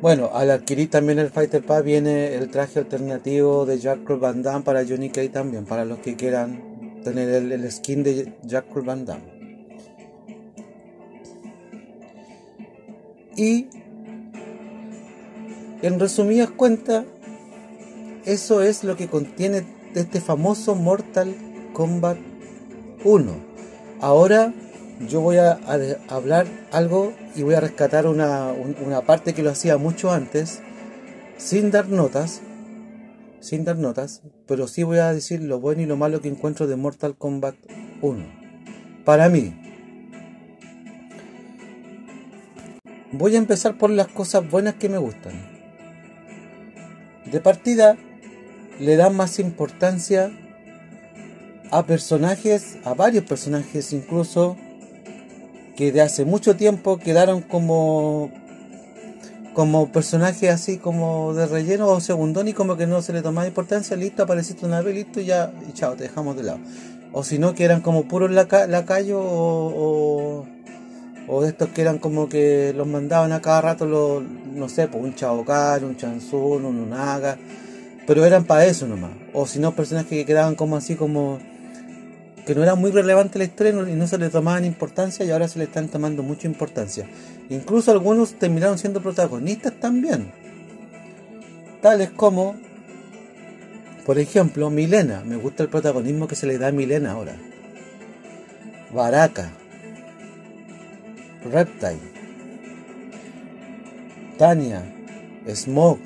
Bueno, al adquirir también el Fighter Pass viene el traje alternativo de Jack Van Damme para Johnny Cave también, para los que quieran tener el, skin de Jack Van Damme. Y en resumidas cuentas, eso es lo que contiene este famoso Mortal Kombat 1. Ahora yo voy a, hablar algo y voy a rescatar una, una, parte que lo hacía mucho antes, sin dar notas, sin dar notas, pero sí voy a decir lo bueno y lo malo que encuentro de Mortal Kombat 1. Para mí, voy a empezar por las cosas buenas que me gustan. De partida, le dan más importancia a personajes, a varios personajes incluso, que de hace mucho tiempo quedaron como como personajes así como de relleno o segundón y como que no se le tomaba importancia, listo, apareciste una vez, listo, ya, y chao, te dejamos de lado. O si no, que eran como puros lacayos o, o, o, de estos que eran como que los mandaban a cada rato, los, no sé, pues un Chaocar, un Chansun, un Unaga, pero eran para eso nomás. O si no, personajes que quedaban como así como que no era muy relevante la historia y no se le tomaban importancia y ahora se le están tomando mucha importancia. Incluso algunos terminaron siendo protagonistas también. Tales como, por ejemplo, Milena. Me gusta el protagonismo que se le da a Milena ahora. Baraka. Reptile. Tania. Smoke.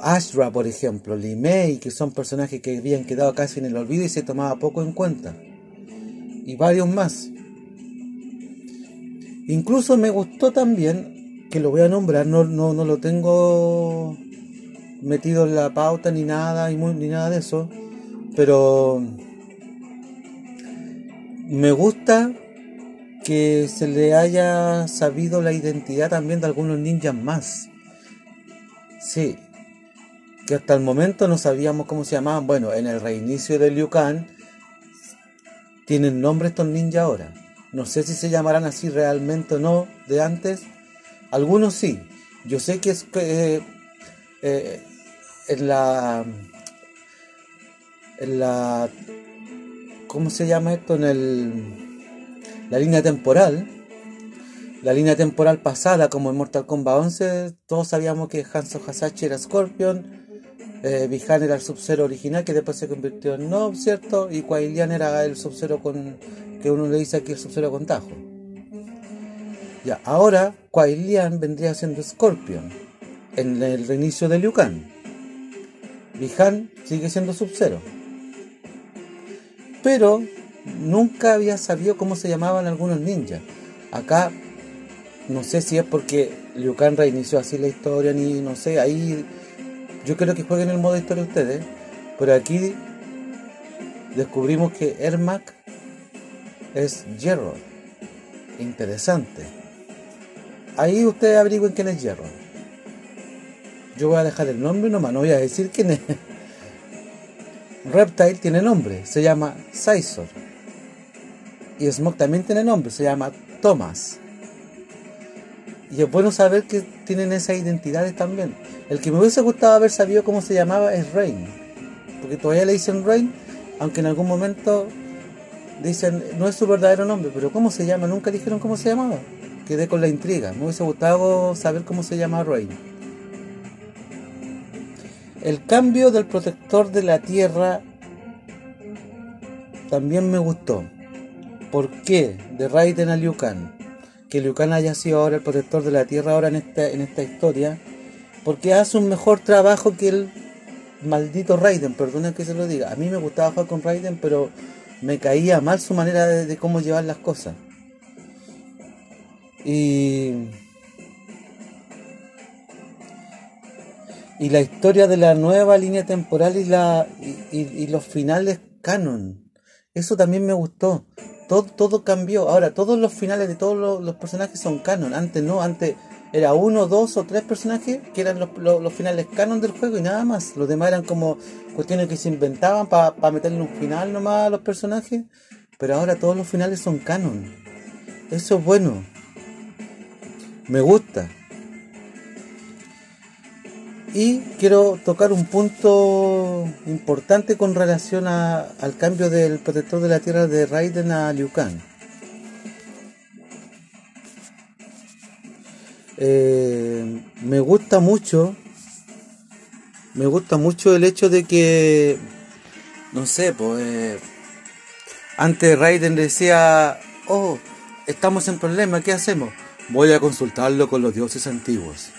Ashra, por ejemplo, Limei, que son personajes que habían quedado casi en el olvido y se tomaba poco en cuenta. Y varios más. Incluso me gustó también, que lo voy a nombrar, no, no, no lo tengo metido en la pauta ni nada, ni nada de eso, pero me gusta que se le haya sabido la identidad también de algunos ninjas más. Sí, que hasta el momento no sabíamos cómo se llamaban. Bueno, en el reinicio de Liu tienen nombre estos ninjas ahora. No sé si se llamarán así realmente o no de antes. Algunos sí. Yo sé que es eh, eh, en la en la ¿cómo se llama esto? En el la línea temporal la línea temporal pasada como en Mortal Kombat 11 todos sabíamos que Hanzo Hasashi era Scorpion eh, Bihan era el Sub-Zero original que después se convirtió en Nob, ¿cierto? Y Quailian era el Sub-Zero con. que uno le dice aquí el Sub-Zero con Tajo. Ya, ahora Quailian vendría siendo Scorpion en el reinicio de Liu Kang. Bihan sigue siendo Sub-Zero. Pero nunca había sabido cómo se llamaban algunos ninjas. Acá no sé si es porque Liu Kang reinició así la historia, ni no sé, ahí yo creo que jueguen el modo historia ustedes, pero aquí descubrimos que Ermac es Gerard. Interesante. Ahí ustedes averigüen quién es Gerard. Yo voy a dejar el nombre nomás, no voy a decir quién es. Reptile tiene nombre, se llama Sizor. Y Smoke también tiene nombre, se llama Thomas. Y es bueno saber que tienen esas identidades también. El que me hubiese gustado haber sabido cómo se llamaba es Rain. Porque todavía le dicen Rain, aunque en algún momento dicen, no es su verdadero nombre, pero ¿cómo se llama? Nunca dijeron cómo se llamaba. Quedé con la intriga. Me hubiese gustado saber cómo se llama Rain. El cambio del protector de la tierra también me gustó. ¿Por qué? De Raiden a Liu Kang. Que Liu Kang haya sido ahora el protector de la tierra ahora en esta, en esta historia porque hace un mejor trabajo que el maldito Raiden, perdona que se lo diga. A mí me gustaba jugar con Raiden, pero me caía mal su manera de, cómo llevar las cosas. Y. Y la historia de la nueva línea temporal y, la, y, los finales canon. Eso también me gustó. Todo, todo cambió. Ahora, todos los finales de todos los, los personajes son canon. Antes no, antes era uno, dos o tres personajes que eran los, finales canon del juego y nada más. Los demás eran como cuestiones que se inventaban para meterle un final nomás a los personajes. Pero ahora todos los finales son canon. Eso es bueno. Me gusta. Y quiero tocar un punto importante con relación al cambio del protector de la tierra de Raiden a Liu Kang. Eh, me gusta mucho, me gusta mucho el hecho de que, no sé, pues, antes Raiden decía, oh, estamos en problema, ¿qué hacemos? Voy a consultarlo con los dioses antiguos.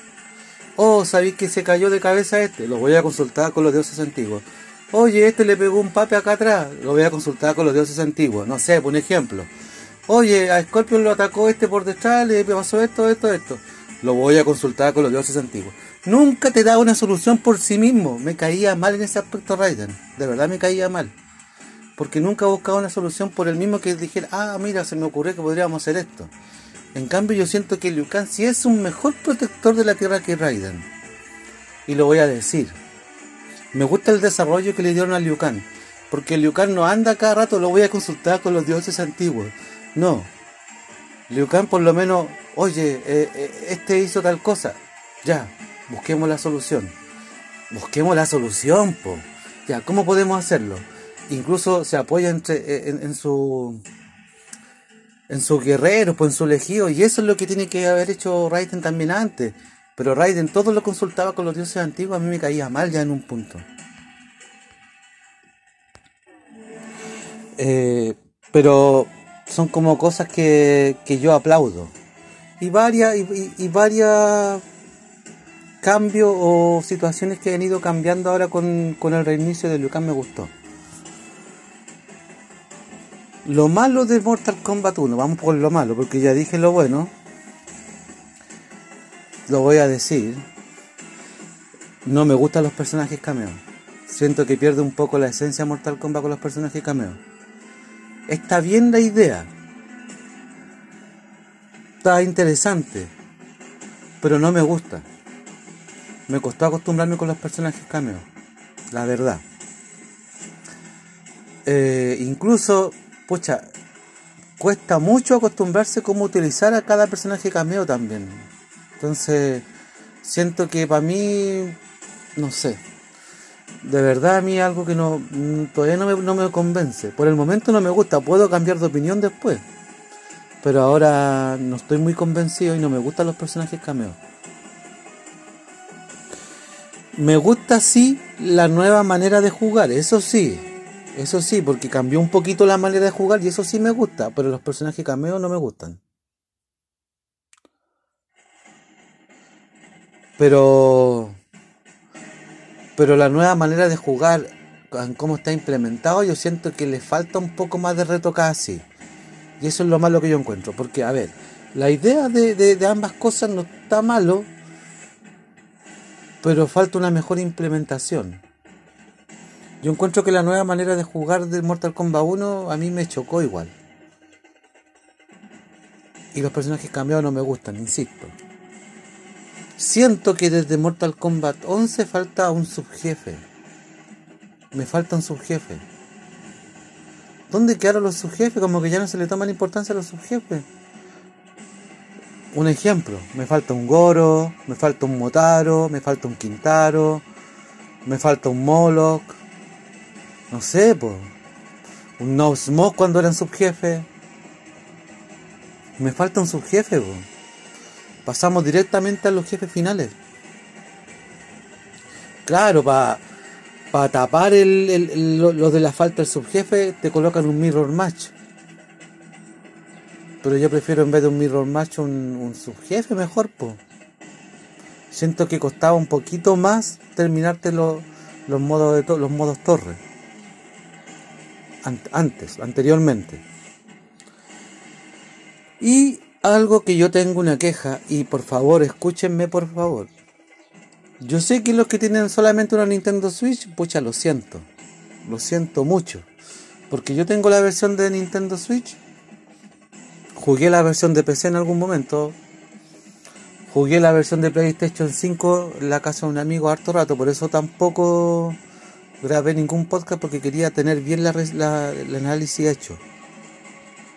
Oh, ¿sabéis que se cayó de cabeza este? Lo voy a consultar con los dioses antiguos. Oye, este le pegó un pape acá atrás. Lo voy a consultar con los dioses antiguos. No sé, por un ejemplo. Oye, a Scorpion lo atacó este por detrás, le pasó esto, esto, esto. Lo voy a consultar con los dioses antiguos. Nunca te da una solución por sí mismo. Me caía mal en ese aspecto Raiden. De verdad me caía mal. Porque nunca buscaba una solución por el mismo que dijera, ah, mira, se me ocurrió que podríamos hacer esto. En cambio, yo siento que Liu Kang sí es un mejor protector de la Tierra que Raiden. Y lo voy a decir. Me gusta el desarrollo que le dieron a Liu Kang. Porque Liu Kang no anda cada rato, lo voy a consultar con los dioses antiguos. No. Liu Kang por lo menos, oye, eh, eh, este hizo tal cosa. Ya, busquemos la solución. Busquemos la solución, po. Ya, ¿cómo podemos hacerlo? Incluso se apoya eh, en, su en sus guerreros, pues en su elegido, y eso es lo que tiene que haber hecho Raiden también antes. Pero Raiden todo lo consultaba con los dioses antiguos, a mí me caía mal ya en un punto. Eh, pero son como cosas que, yo aplaudo. Y varias, y, varias cambios o situaciones que han ido cambiando ahora con, el reinicio de Lucan me gustó. Lo malo de Mortal Kombat 1, vamos por lo malo, porque ya dije lo bueno. Lo voy a decir. No me gustan los personajes cameo. Siento que pierde un poco la esencia de Mortal Kombat con los personajes cameo. Está bien la idea. Está interesante. Pero no me gusta. Me costó acostumbrarme con los personajes cameo. La verdad. Eh, incluso, pucha, cuesta mucho acostumbrarse cómo utilizar a cada personaje cameo también. Entonces, siento que para mí, no sé, de verdad a mí algo que no mm, todavía no me, no me convence. Por el momento no me gusta, puedo cambiar de opinión después. Pero ahora no estoy muy convencido y no me gustan los personajes cameos. Me gusta sí la nueva manera de jugar, eso sí. Eso sí, porque cambió un poquito la manera de jugar y eso sí me gusta, pero los personajes cameos no me gustan. Pero pero la nueva manera de jugar, cómo está implementado, yo siento que le falta un poco más de reto casi. Y eso es lo malo que yo encuentro. Porque, a ver, la idea de, ambas cosas no está malo, pero falta una mejor implementación. Yo encuentro que la nueva manera de jugar de Mortal Kombat 1 a mí me chocó igual. Y los personajes cambiados no me gustan, insisto. Siento que desde Mortal Kombat 11 falta un subjefe. Me falta un subjefe. ¿Dónde quedaron los subjefes? Como que ya no se le toma la importancia a los subjefes. Un ejemplo, me falta un Goro, me falta un Motaro, me falta un Quintaro, me falta un Moloch. No sé, pues. Un No Smoke cuando eran subjefe. Me falta un subjefe, pues pasamos directamente a los jefes finales. Claro, para tapar lo, de la falta del subjefe, te colocan un mirror match. Pero yo prefiero en vez de un mirror match un, subjefe mejor, pues. Siento que costaba un poquito más terminarte los modos de los modos. Antes, anteriormente. Y algo que yo tengo una queja y por favor escúchenme por favor. Yo sé que los que tienen solamente una Nintendo Switch, pucha, lo siento. Lo siento mucho. Porque yo tengo la versión de Nintendo Switch. Jugué la versión de PC en algún momento. Jugué la versión de PlayStation 5 en la casa de un amigo harto rato. Por eso tampoco grabé ningún podcast porque quería tener bien la, el análisis hecho.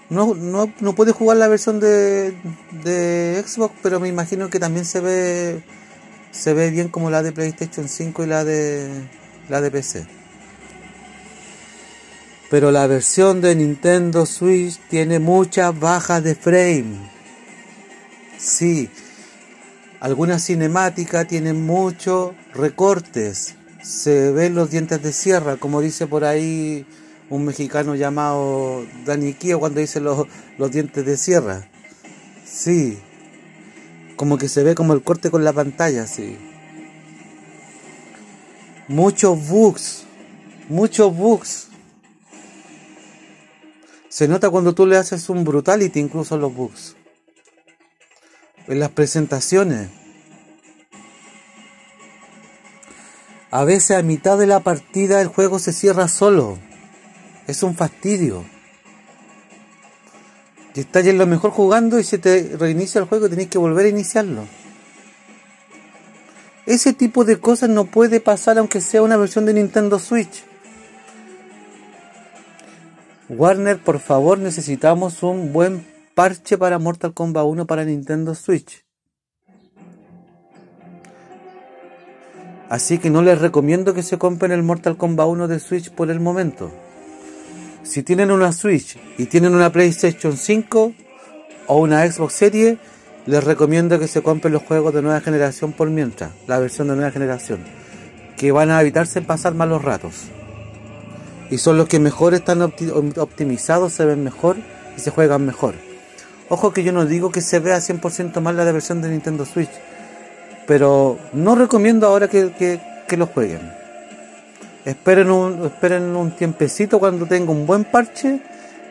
No, no, no puede jugar la versión de, de Xbox, pero me imagino que también se ve se ve bien como la de PlayStation 5 y la de la de PC. Pero la versión de Nintendo Switch tiene muchas bajas de frame. Sí, algunas cinemáticas tienen muchos recortes. Se ven los dientes de sierra, como dice por ahí un mexicano llamado Dani Kio cuando dice los, los dientes de sierra. Sí, como que se ve como el corte con la pantalla, sí. Muchos bugs, muchos bugs. Se nota cuando tú le haces un brutality incluso los bugs. en las presentaciones. A veces a mitad de la partida el juego se cierra solo. Es un fastidio. Y estás en lo mejor jugando y se te reinicia el juego y tenés que volver a iniciarlo. Ese tipo de cosas no puede pasar aunque sea una versión de Nintendo Switch. Warner, por favor, necesitamos un buen parche para Mortal Kombat 1 para Nintendo Switch. Así que no les recomiendo que se compren el Mortal Kombat 1 de Switch por el momento. Si tienen una Switch y tienen una PlayStation 5 o una Xbox Series, les recomiendo que se compren los juegos de nueva generación por mientras, la versión de nueva generación, que van a evitarse pasar malos ratos. Y son los que mejor están optimizados, se ven mejor y se juegan mejor. Ojo que yo no digo que se vea 100% mal la versión de Nintendo Switch pero no recomiendo ahora que, que, lo jueguen. Esperen un, tiempecito cuando tenga un buen parche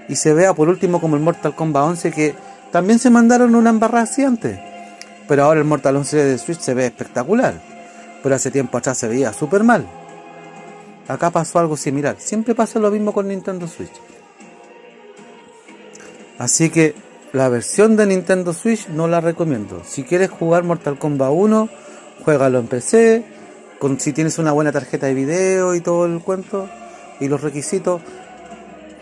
y se vea por último como el Mortal Kombat 11 que también se mandaron una embarrada antes. Pero ahora el Mortal 11 de Switch se ve espectacular. Pero hace tiempo atrás se veía súper mal. Acá pasó algo similar. Siempre pasa lo mismo con Nintendo Switch. Así que la versión de Nintendo Switch no la recomiendo. Si quieres jugar Mortal Kombat 1, juégalo en PC, con, si tienes una buena tarjeta de video y todo el cuento y los requisitos,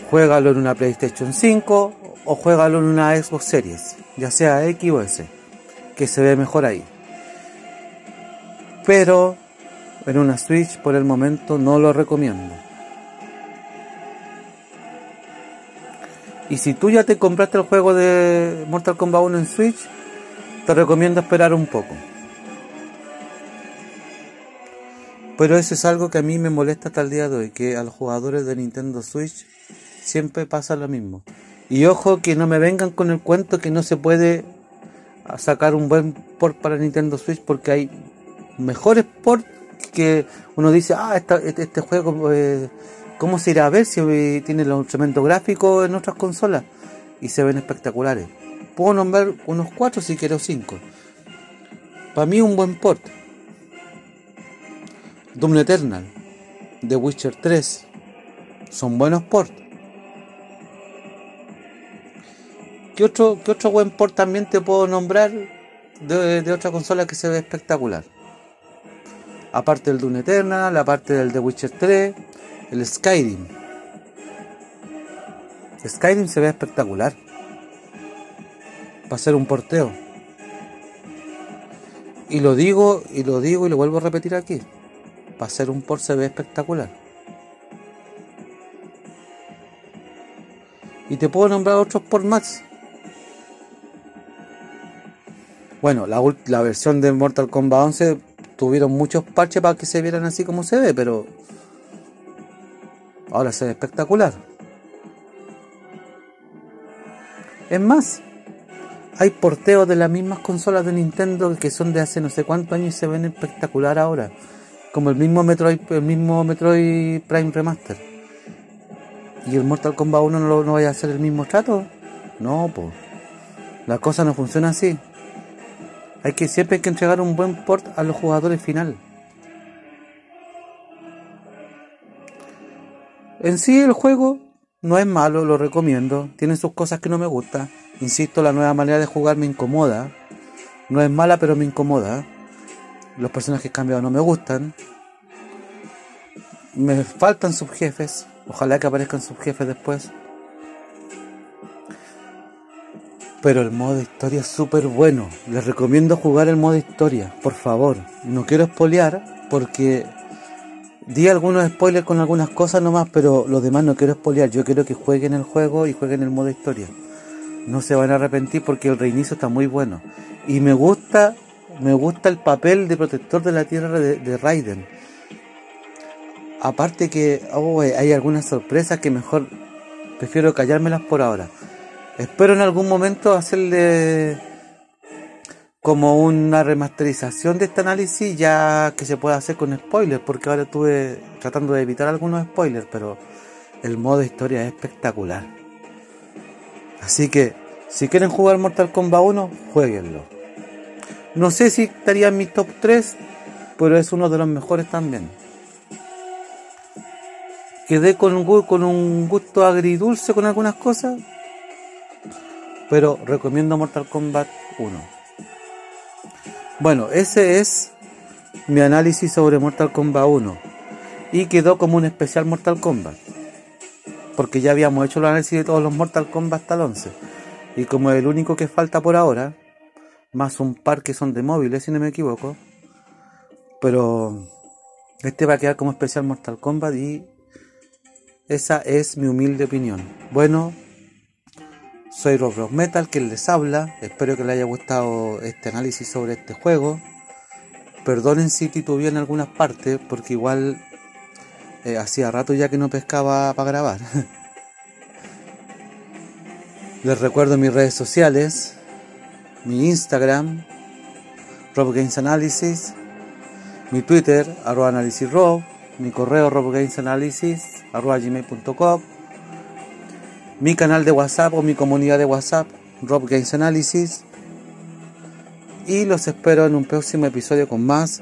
juégalo en una PlayStation 5 o juégalo en una Xbox Series, ya sea X o S, que se ve mejor ahí. Pero en una Switch por el momento no lo recomiendo. Y si tú ya te compraste el juego de Mortal Kombat 1 en Switch, te recomiendo esperar un poco. Pero eso es algo que a mí me molesta hasta el día de hoy, que a los jugadores de Nintendo Switch siempre pasa lo mismo. Y ojo que no me vengan con el cuento que no se puede sacar un buen port para Nintendo Switch porque hay mejores ports que uno dice, ah, este, este juego eh, ¿Cómo se irá a ver si tiene los instrumentos gráficos en otras consolas? Y se ven espectaculares. Puedo nombrar unos 4 si quiero 5. Para mí un buen port. Doom Eternal, The Witcher 3, son buenos ports. ¿Qué otro, ¿Qué otro buen port también te puedo nombrar de, de otra consola que se ve espectacular? Aparte del Doom Eternal, aparte del The Witcher 3, el Skyrim. Skyrim se ve espectacular. Va a ser un porteo. Y lo digo, y lo digo y lo vuelvo a repetir aquí. Va a ser un port se ve espectacular. Y te puedo nombrar otros por más. Bueno, la, la versión de Mortal Kombat 11 tuvieron muchos parches para que se vieran así como se ve, pero Ahora se ve espectacular. Es más, hay porteos de las mismas consolas de Nintendo que son de hace no sé cuántos años y se ven espectacular ahora. Como el mismo Metroid, el mismo Metroid Prime Remaster. ¿Y el Mortal Kombat 1 no, no vaya a hacer el mismo trato? No, pues. La cosa no funciona así. Hay que siempre hay que entregar un buen port a los jugadores final. En sí el juego no es malo, lo recomiendo. Tiene sus cosas que no me gustan. Insisto, la nueva manera de jugar me incomoda. No es mala, pero me incomoda. Los personajes cambiados no me gustan. Me faltan subjefes. Ojalá que aparezcan subjefes después. Pero el modo historia es súper bueno. Les recomiendo jugar el modo historia, por favor. No quiero espolear porque Di algunos spoilers con algunas cosas nomás, pero los demás no quiero spoilear. Yo quiero que jueguen el juego y jueguen el modo historia. No se van a arrepentir porque el reinicio está muy bueno. Y me gusta, me gusta el papel de protector de la tierra de, Raiden. Aparte que oh, hay algunas sorpresas que mejor prefiero callármelas por ahora. Espero en algún momento hacerle como una remasterización de este análisis ya que se puede hacer con spoilers, porque ahora estuve tratando de evitar algunos spoilers, pero el modo historia es espectacular. Así que si quieren jugar Mortal Kombat 1, jueguenlo. No sé si estaría en mi top 3, pero es uno de los mejores también. Quedé con un, con un gusto agridulce con algunas cosas, pero recomiendo Mortal Kombat 1. Bueno, ese es mi análisis sobre Mortal Kombat 1 y quedó como un especial Mortal Kombat porque ya habíamos hecho el análisis de todos los Mortal Kombat hasta el 11 y como el único que falta por ahora más un par que son de móviles si no me equivoco pero este va a quedar como especial Mortal Kombat y esa es mi humilde opinión. Bueno soy Rob Metal quien les habla espero que les haya gustado este análisis sobre este juego perdonen si titubeé en algunas partes porque igual eh, hacía rato ya que no pescaba para grabar. Les recuerdo mis redes sociales, mi Instagram, Rob Games Analysis, mi Twitter, arroba mi correo robgamesanalysis, gmail.com, mi canal de WhatsApp o mi comunidad de WhatsApp, Rob Games Analysis, y los espero en un próximo episodio con más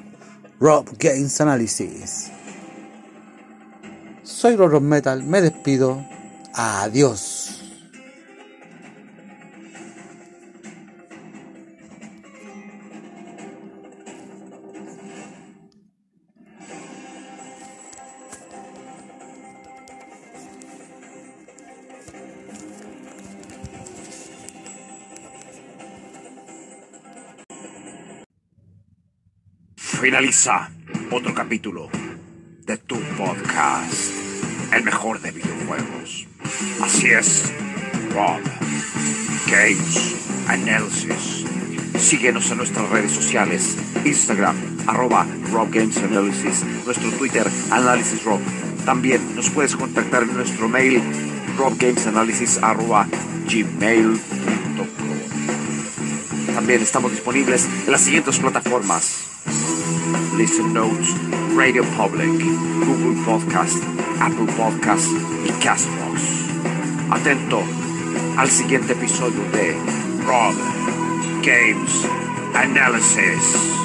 Rob Games Analysis. Soy Rob Metal, me despido. Adiós. Finaliza otro capítulo de tu podcast, el mejor de videojuegos. Así es, Rob Games Analysis. Síguenos en nuestras redes sociales, Instagram, arroba Rob Games Analysis, nuestro Twitter, Análisis Rob. También nos puedes contactar en nuestro mail, robgamesanalysis arroba gmail.com. También estamos disponibles en las siguientes plataformas. Listen Notes, Radio Public, Google Podcast, Apple Podcast y Castbox. Atento al siguiente episodio de Rob Games Analysis.